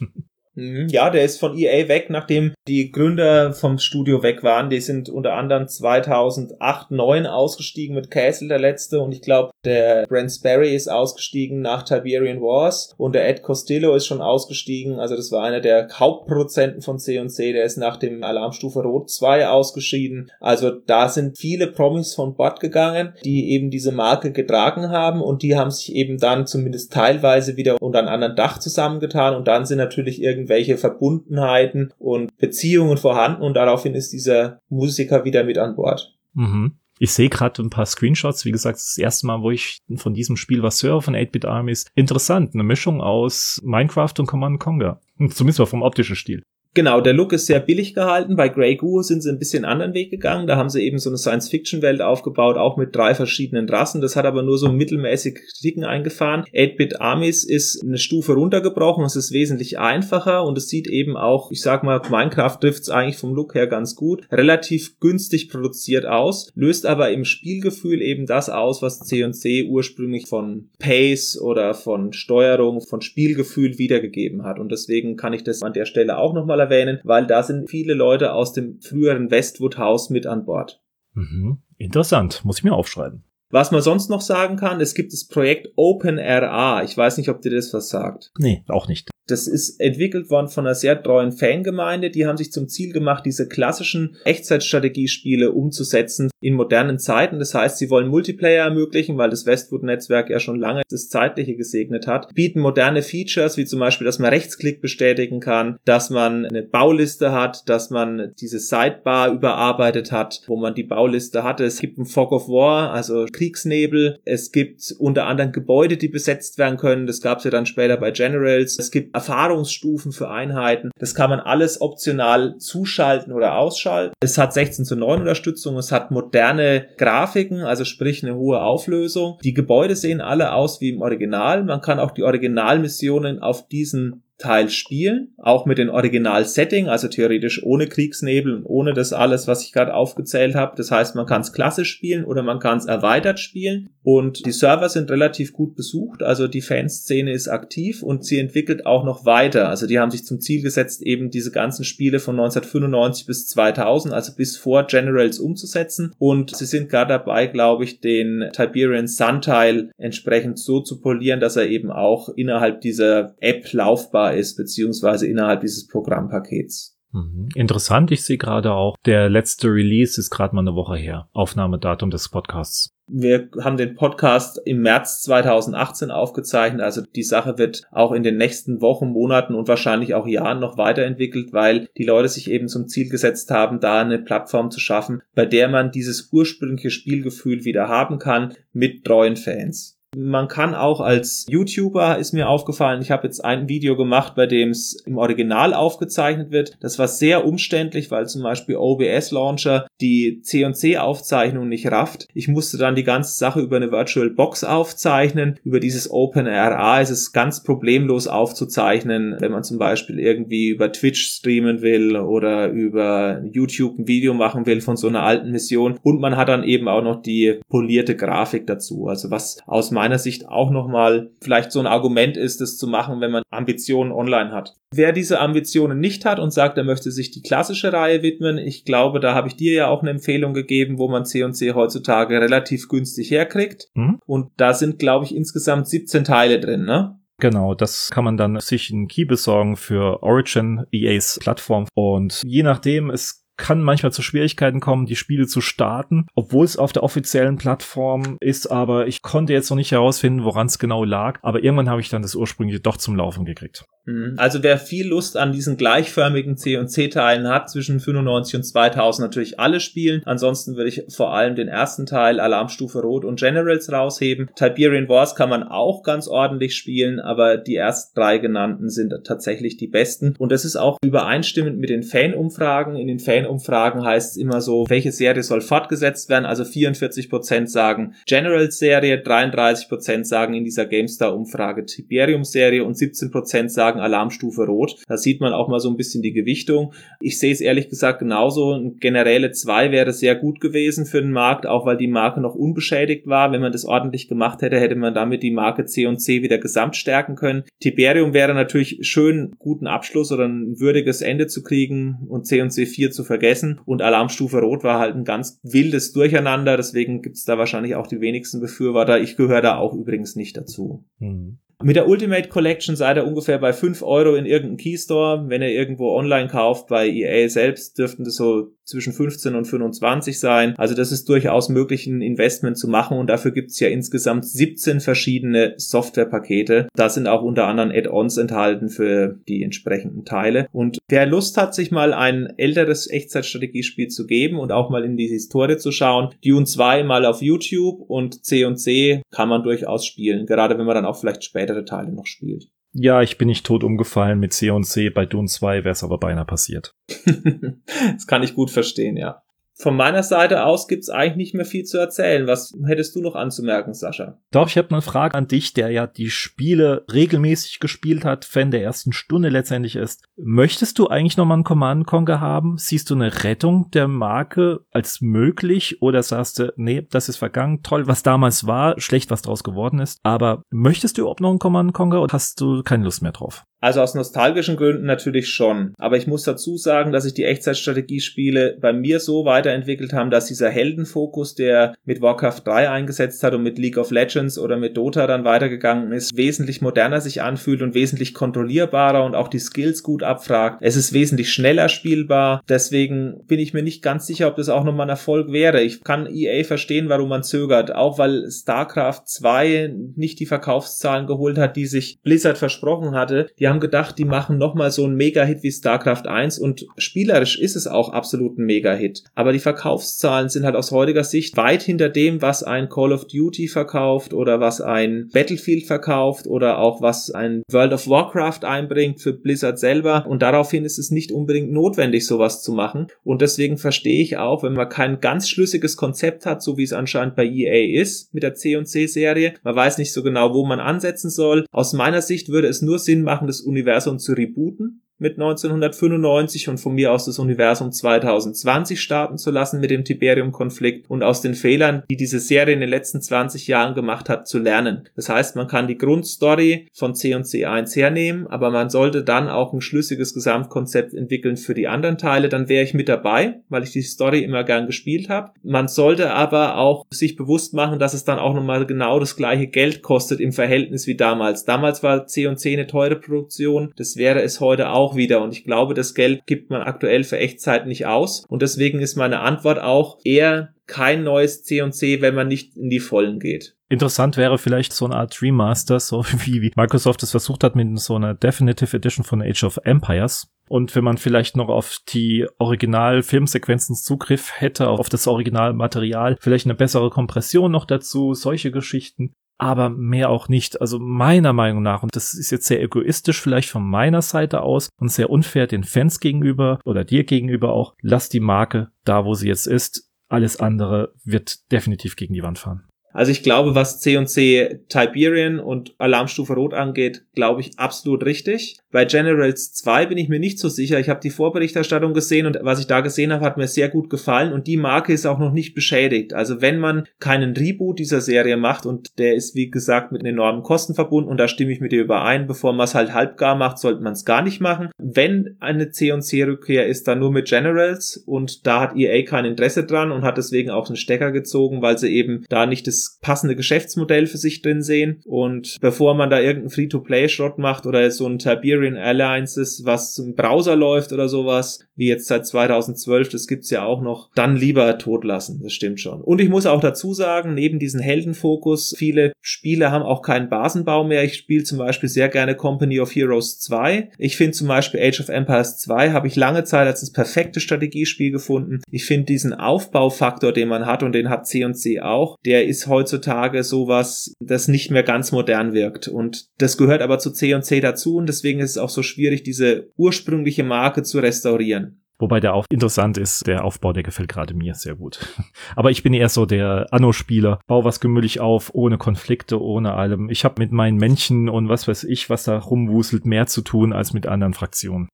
Mhm. Ja, der ist von EA weg, nachdem die Gründer vom Studio weg waren. Die sind unter anderem 2008, 9 ausgestiegen mit Castle, der letzte. Und ich glaube, der Brent Sperry ist ausgestiegen nach Tiberian Wars. Und der Ed Costello ist schon ausgestiegen. Also das war einer der Hauptproduzenten von C&C. Der ist nach dem Alarmstufe Rot 2 ausgeschieden. Also da sind viele Promis von Bord gegangen, die eben diese Marke getragen haben. Und die haben sich eben dann zumindest teilweise wieder unter einem anderen Dach zusammengetan. Und dann sind natürlich irgendwie irgendwelche Verbundenheiten und Beziehungen vorhanden und daraufhin ist dieser Musiker wieder mit an Bord. Mhm. Ich sehe gerade ein paar Screenshots. Wie gesagt, das, das erste Mal, wo ich von diesem Spiel was höre, von 8-Bit Armies. Interessant, eine Mischung aus Minecraft und Command Conquer. Zumindest mal vom optischen Stil. Genau, der Look ist sehr billig gehalten. Bei Grey Goo sind sie ein bisschen anderen Weg gegangen. Da haben sie eben so eine Science-Fiction-Welt aufgebaut, auch mit drei verschiedenen Rassen. Das hat aber nur so mittelmäßig Kritiken eingefahren. 8-Bit Armies ist eine Stufe runtergebrochen. Es ist wesentlich einfacher und es sieht eben auch, ich sag mal, Minecraft trifft es eigentlich vom Look her ganz gut. Relativ günstig produziert aus, löst aber im Spielgefühl eben das aus, was C&C ursprünglich von Pace oder von Steuerung, von Spielgefühl wiedergegeben hat. Und deswegen kann ich das an der Stelle auch nochmal erwähnen, weil da sind viele Leute aus dem früheren Westwood House mit an Bord. Mhm. Interessant, muss ich mir aufschreiben. Was man sonst noch sagen kann, es gibt das Projekt OpenRA. Ich weiß nicht, ob dir das was sagt. Nee, auch nicht. Das ist entwickelt worden von einer sehr treuen Fangemeinde. Die haben sich zum Ziel gemacht, diese klassischen Echtzeitstrategiespiele umzusetzen in modernen Zeiten. Das heißt, sie wollen Multiplayer ermöglichen, weil das Westwood-Netzwerk ja schon lange das Zeitliche gesegnet hat. Bieten moderne Features, wie zum Beispiel, dass man Rechtsklick bestätigen kann, dass man eine Bauliste hat, dass man diese Sidebar überarbeitet hat, wo man die Bauliste hatte. Es gibt ein Fog of War, also Kriegsnebel. Es gibt unter anderem Gebäude, die besetzt werden können. Das gab es ja dann später bei Generals. Es gibt Erfahrungsstufen für Einheiten. Das kann man alles optional zuschalten oder ausschalten. Es hat 16 zu 9 Unterstützung. Es hat moderne Grafiken, also sprich eine hohe Auflösung. Die Gebäude sehen alle aus wie im Original. Man kann auch die Originalmissionen auf diesen Teil spielen, auch mit dem Original-Setting, also theoretisch ohne Kriegsnebel und ohne das alles, was ich gerade aufgezählt habe. Das heißt, man kann es klassisch spielen oder man kann es erweitert spielen. Und die Server sind relativ gut besucht, also die Fanszene ist aktiv und sie entwickelt auch noch weiter. Also die haben sich zum Ziel gesetzt, eben diese ganzen Spiele von 1995 bis 2000, also bis vor Generals umzusetzen. Und sie sind gerade dabei, glaube ich, den Tiberian Sun Teil entsprechend so zu polieren, dass er eben auch innerhalb dieser App laufbar ist, beziehungsweise innerhalb dieses Programmpakets. Mhm. Interessant, ich sehe gerade auch, der letzte Release ist gerade mal eine Woche her. Aufnahmedatum des Podcasts. Wir haben den Podcast im März 2018 aufgezeichnet. Also die Sache wird auch in den nächsten Wochen, Monaten und wahrscheinlich auch Jahren noch weiterentwickelt, weil die Leute sich eben zum Ziel gesetzt haben, da eine Plattform zu schaffen, bei der man dieses ursprüngliche Spielgefühl wieder haben kann mit treuen Fans. Man kann auch als YouTuber, ist mir aufgefallen, ich habe jetzt ein Video gemacht, bei dem es im Original aufgezeichnet wird. Das war sehr umständlich, weil zum Beispiel OBS Launcher die C&C-Aufzeichnung nicht rafft. Ich musste dann die ganze Sache über eine Virtual Box aufzeichnen. Über dieses OpenRA ist es ganz problemlos aufzuzeichnen, wenn man zum Beispiel irgendwie über Twitch streamen will oder über YouTube ein Video machen will von so einer alten Mission. Und man hat dann eben auch noch die polierte Grafik dazu. Also was aus meiner meiner Sicht auch nochmal vielleicht so ein Argument ist, das zu machen, wenn man Ambitionen online hat. Wer diese Ambitionen nicht hat und sagt, er möchte sich die klassische Reihe widmen, ich glaube, da habe ich dir ja auch eine Empfehlung gegeben, wo man C&C heutzutage relativ günstig herkriegt. Mhm. Und da sind, glaube ich, insgesamt 17 Teile drin, ne? Genau, das kann man dann sich einen Key besorgen für Origin, EAs Plattform. Und je nachdem, es kann manchmal zu Schwierigkeiten kommen, die Spiele zu starten, obwohl es auf der offiziellen Plattform ist, aber ich konnte jetzt noch nicht herausfinden, woran es genau lag, aber irgendwann habe ich dann das ursprüngliche doch zum Laufen gekriegt. Mhm. Also wer viel Lust an diesen gleichförmigen C und C-Teilen hat, zwischen 95 und 2000 natürlich alle spielen. Ansonsten würde ich vor allem den ersten Teil, Alarmstufe Rot und Generals rausheben. Tiberian Wars kann man auch ganz ordentlich spielen, aber die ersten drei genannten sind tatsächlich die besten. Und das ist auch übereinstimmend mit den Fanumfragen. In den Fanumfragen heißt es immer so, welche Serie soll fortgesetzt werden. Also 44% sagen Generals-Serie, 33% sagen in dieser GameStar-Umfrage Tiberium-Serie und 17% sagen Alarmstufe Rot. Da sieht man auch mal so ein bisschen die Gewichtung. Ich sehe es ehrlich gesagt genauso. Ein generelle 2 wäre sehr gut gewesen für den Markt, auch weil die Marke noch unbeschädigt war. Wenn man das ordentlich gemacht hätte, hätte man damit die Marke C und C wieder gesamt stärken können. Tiberium wäre natürlich schön, guten Abschluss oder ein würdiges Ende zu kriegen und C und C4 zu vergessen. Und Alarmstufe Rot war halt ein ganz wildes Durcheinander. Deswegen gibt es da wahrscheinlich auch die wenigsten Befürworter. Ich gehöre da auch übrigens nicht dazu. Mhm. Mit der Ultimate Collection seid ihr ungefähr bei 5 Euro in irgendeinem Keystore. Wenn ihr irgendwo online kauft, bei EA selbst, dürften das so zwischen 15 und 25 sein. Also das ist durchaus möglich, ein Investment zu machen und dafür gibt es ja insgesamt 17 verschiedene Softwarepakete. Da sind auch unter anderem Add-ons enthalten für die entsprechenden Teile. Und wer Lust hat, sich mal ein älteres Echtzeitstrategiespiel zu geben und auch mal in die Historie zu schauen, Dune 2 mal auf YouTube und C&C kann man durchaus spielen, gerade wenn man dann auch vielleicht spätere Teile noch spielt. Ja, ich bin nicht tot umgefallen mit C und C. Bei Dune 2 wäre es aber beinahe passiert. das kann ich gut verstehen, ja. Von meiner Seite aus gibt's eigentlich nicht mehr viel zu erzählen. Was hättest du noch anzumerken, Sascha? Doch, ich habe eine Frage an dich, der ja die Spiele regelmäßig gespielt hat, Fan der ersten Stunde letztendlich ist. Möchtest du eigentlich nochmal einen Command Conquer haben? Siehst du eine Rettung der Marke als möglich oder sagst du, nee, das ist vergangen, toll, was damals war, schlecht, was draus geworden ist, aber möchtest du überhaupt noch einen Command Conquer oder hast du keine Lust mehr drauf? Also aus nostalgischen Gründen natürlich schon. Aber ich muss dazu sagen, dass sich die Echtzeitstrategiespiele bei mir so weiterentwickelt haben, dass dieser Heldenfokus, der mit Warcraft 3 eingesetzt hat und mit League of Legends oder mit Dota dann weitergegangen ist, wesentlich moderner sich anfühlt und wesentlich kontrollierbarer und auch die Skills gut abfragt. Es ist wesentlich schneller spielbar. Deswegen bin ich mir nicht ganz sicher, ob das auch nochmal ein Erfolg wäre. Ich kann EA verstehen, warum man zögert. Auch weil StarCraft 2 nicht die Verkaufszahlen geholt hat, die sich Blizzard versprochen hatte. Die haben gedacht, die machen nochmal so einen Mega-Hit wie StarCraft 1 und spielerisch ist es auch absolut ein Mega-Hit. Aber die Verkaufszahlen sind halt aus heutiger Sicht weit hinter dem, was ein Call of Duty verkauft oder was ein Battlefield verkauft oder auch was ein World of Warcraft einbringt für Blizzard selber. Und daraufhin ist es nicht unbedingt notwendig, sowas zu machen. Und deswegen verstehe ich auch, wenn man kein ganz schlüssiges Konzept hat, so wie es anscheinend bei EA ist mit der C&C-Serie. Man weiß nicht so genau, wo man ansetzen soll. Aus meiner Sicht würde es nur Sinn machen, das Universum zu rebooten mit 1995 und von mir aus das Universum 2020 starten zu lassen mit dem Tiberium-Konflikt und aus den Fehlern, die diese Serie in den letzten 20 Jahren gemacht hat, zu lernen. Das heißt, man kann die Grundstory von C und C1 hernehmen, aber man sollte dann auch ein schlüssiges Gesamtkonzept entwickeln für die anderen Teile. Dann wäre ich mit dabei, weil ich die Story immer gern gespielt habe. Man sollte aber auch sich bewusst machen, dass es dann auch nochmal genau das gleiche Geld kostet im Verhältnis wie damals. Damals war C und C eine teure Produktion. Das wäre es heute auch auch wieder. Und ich glaube, das Geld gibt man aktuell für Echtzeit nicht aus. Und deswegen ist meine Antwort auch eher kein neues C&C, wenn man nicht in die Vollen geht. Interessant wäre vielleicht so eine Art Remaster, so wie, wie Microsoft es versucht hat mit so einer Definitive Edition von Age of Empires. Und wenn man vielleicht noch auf die Original-Filmsequenzen Zugriff hätte, auf das Originalmaterial, vielleicht eine bessere Kompression noch dazu, solche Geschichten aber mehr auch nicht. Also meiner Meinung nach, und das ist jetzt sehr egoistisch vielleicht von meiner Seite aus und sehr unfair den Fans gegenüber oder dir gegenüber auch, lass die Marke da, wo sie jetzt ist. Alles andere wird definitiv gegen die Wand fahren. Also ich glaube, was C&C Tiberian und Alarmstufe Rot angeht, glaube ich absolut richtig. Bei Generals 2 bin ich mir nicht so sicher. Ich habe die Vorberichterstattung gesehen und was ich da gesehen habe, hat mir sehr gut gefallen und die Marke ist auch noch nicht beschädigt. Also wenn man keinen Reboot dieser Serie macht und der ist wie gesagt mit enormen Kosten verbunden und da stimme ich mit dir überein, bevor man es halt halbgar macht, sollte man es gar nicht machen. Wenn eine C&C Rückkehr ist, dann nur mit Generals und da hat EA kein Interesse dran und hat deswegen auch einen Stecker gezogen, weil sie eben da nicht das passende Geschäftsmodell für sich drin sehen. Und bevor man da irgendeinen Free-to-Play-Schrott macht oder so ein Tiberian Alliances, was im Browser läuft oder sowas, wie jetzt seit 2012, das gibt's ja auch noch, dann lieber totlassen. Das stimmt schon. Und ich muss auch dazu sagen, neben diesem Heldenfokus, viele Spiele haben auch keinen Basenbau mehr. Ich spiele zum Beispiel sehr gerne Company of Heroes 2. Ich finde zum Beispiel Age of Empires 2 habe ich lange Zeit als das perfekte Strategiespiel gefunden. Ich finde diesen Aufbaufaktor, den man hat und den hat C&C auch, der ist heutzutage sowas, das nicht mehr ganz modern wirkt. Und das gehört aber zu C&C dazu und deswegen ist es auch so schwierig, diese ursprüngliche Marke zu restaurieren. Wobei der auch interessant ist, der Aufbau, der gefällt gerade mir sehr gut. Aber ich bin eher so der Anno-Spieler. Bau was gemütlich auf, ohne Konflikte, ohne allem. Ich habe mit meinen Männchen und was weiß ich, was da rumwuselt, mehr zu tun als mit anderen Fraktionen.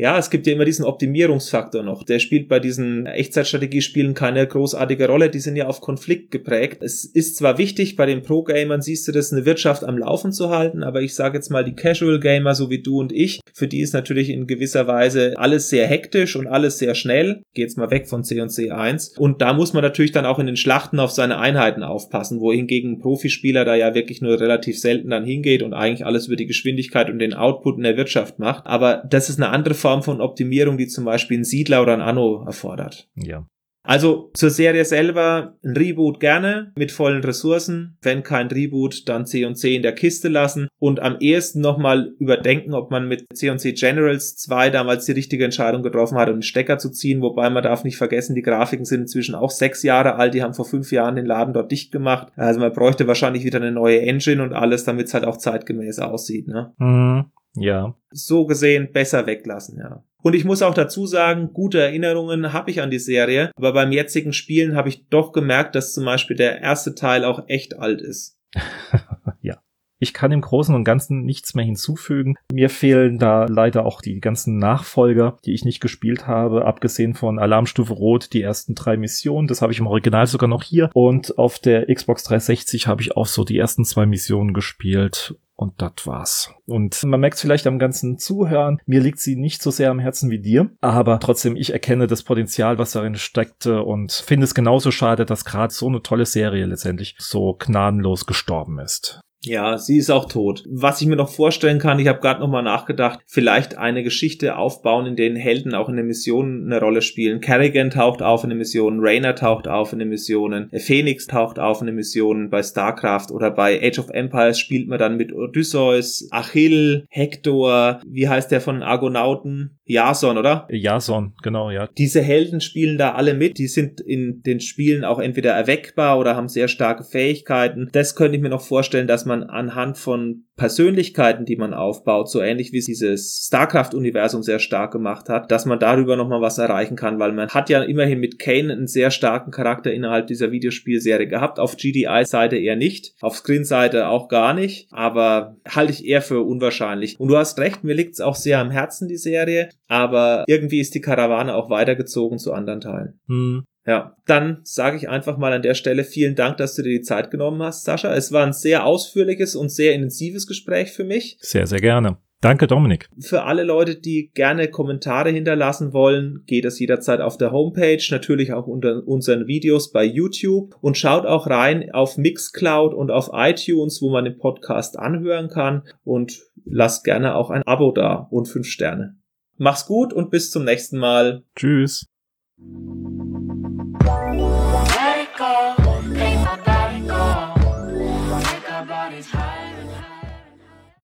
Ja, es gibt ja immer diesen Optimierungsfaktor noch. Der spielt bei diesen Echtzeitstrategiespielen keine großartige Rolle. Die sind ja auf Konflikt geprägt. Es ist zwar wichtig, bei den Pro-Gamern siehst du das, eine Wirtschaft am Laufen zu halten, aber ich sage jetzt mal, die Casual-Gamer, so wie du und ich, für die ist natürlich in gewisser Weise alles sehr hektisch und alles sehr schnell. Geh jetzt mal weg von C und C1. Und da muss man natürlich dann auch in den Schlachten auf seine Einheiten aufpassen, wohingegen ein Profispieler da ja wirklich nur relativ selten dann hingeht und eigentlich alles über die Geschwindigkeit und den Output in der Wirtschaft macht. Aber das ist eine andere Form von Optimierung, die zum Beispiel ein Siedler oder ein Anno erfordert. Ja. Also zur Serie selber ein Reboot gerne mit vollen Ressourcen. Wenn kein Reboot, dann C&C in der Kiste lassen und am ehesten nochmal überdenken, ob man mit C&C Generals 2 damals die richtige Entscheidung getroffen hat, um den Stecker zu ziehen. Wobei man darf nicht vergessen, die Grafiken sind inzwischen auch sechs Jahre alt. Die haben vor fünf Jahren den Laden dort dicht gemacht. Also man bräuchte wahrscheinlich wieder eine neue Engine und alles, damit es halt auch zeitgemäß aussieht. Ne? Mhm. Ja. So gesehen besser weglassen, ja. Und ich muss auch dazu sagen, gute Erinnerungen habe ich an die Serie, aber beim jetzigen Spielen habe ich doch gemerkt, dass zum Beispiel der erste Teil auch echt alt ist. ja. Ich kann im Großen und Ganzen nichts mehr hinzufügen. Mir fehlen da leider auch die ganzen Nachfolger, die ich nicht gespielt habe, abgesehen von Alarmstufe Rot, die ersten drei Missionen. Das habe ich im Original sogar noch hier. Und auf der Xbox 360 habe ich auch so die ersten zwei Missionen gespielt. Und das war's. Und man merkt vielleicht am ganzen Zuhören, mir liegt sie nicht so sehr am Herzen wie dir, aber trotzdem, ich erkenne das Potenzial, was darin steckte und finde es genauso schade, dass gerade so eine tolle Serie letztendlich so gnadenlos gestorben ist. Ja, sie ist auch tot. Was ich mir noch vorstellen kann, ich habe gerade noch mal nachgedacht, vielleicht eine Geschichte aufbauen, in denen Helden auch in den Missionen eine Rolle spielen. Kerrigan taucht auf in den Missionen, Rainer taucht auf in den Missionen, Phoenix taucht auf in den Missionen bei StarCraft oder bei Age of Empires spielt man dann mit Odysseus, Achill, Hector, wie heißt der von Argonauten? Jason, oder? Jason, genau, ja. Diese Helden spielen da alle mit, die sind in den Spielen auch entweder erweckbar oder haben sehr starke Fähigkeiten. Das könnte ich mir noch vorstellen, dass man anhand von Persönlichkeiten, die man aufbaut, so ähnlich wie es dieses StarCraft-Universum sehr stark gemacht hat, dass man darüber nochmal was erreichen kann, weil man hat ja immerhin mit Kane einen sehr starken Charakter innerhalb dieser Videospielserie gehabt. Auf GDI-Seite eher nicht, auf Screen-Seite auch gar nicht, aber halte ich eher für unwahrscheinlich. Und du hast recht, mir liegt es auch sehr am Herzen, die Serie, aber irgendwie ist die Karawane auch weitergezogen zu anderen Teilen. Hm. Ja, dann sage ich einfach mal an der Stelle vielen Dank, dass du dir die Zeit genommen hast, Sascha. Es war ein sehr ausführliches und sehr intensives Gespräch für mich. Sehr, sehr gerne. Danke, Dominik. Für alle Leute, die gerne Kommentare hinterlassen wollen, geht es jederzeit auf der Homepage, natürlich auch unter unseren Videos bei YouTube und schaut auch rein auf Mixcloud und auf iTunes, wo man den Podcast anhören kann und lasst gerne auch ein Abo da und fünf Sterne. Mach's gut und bis zum nächsten Mal. Tschüss.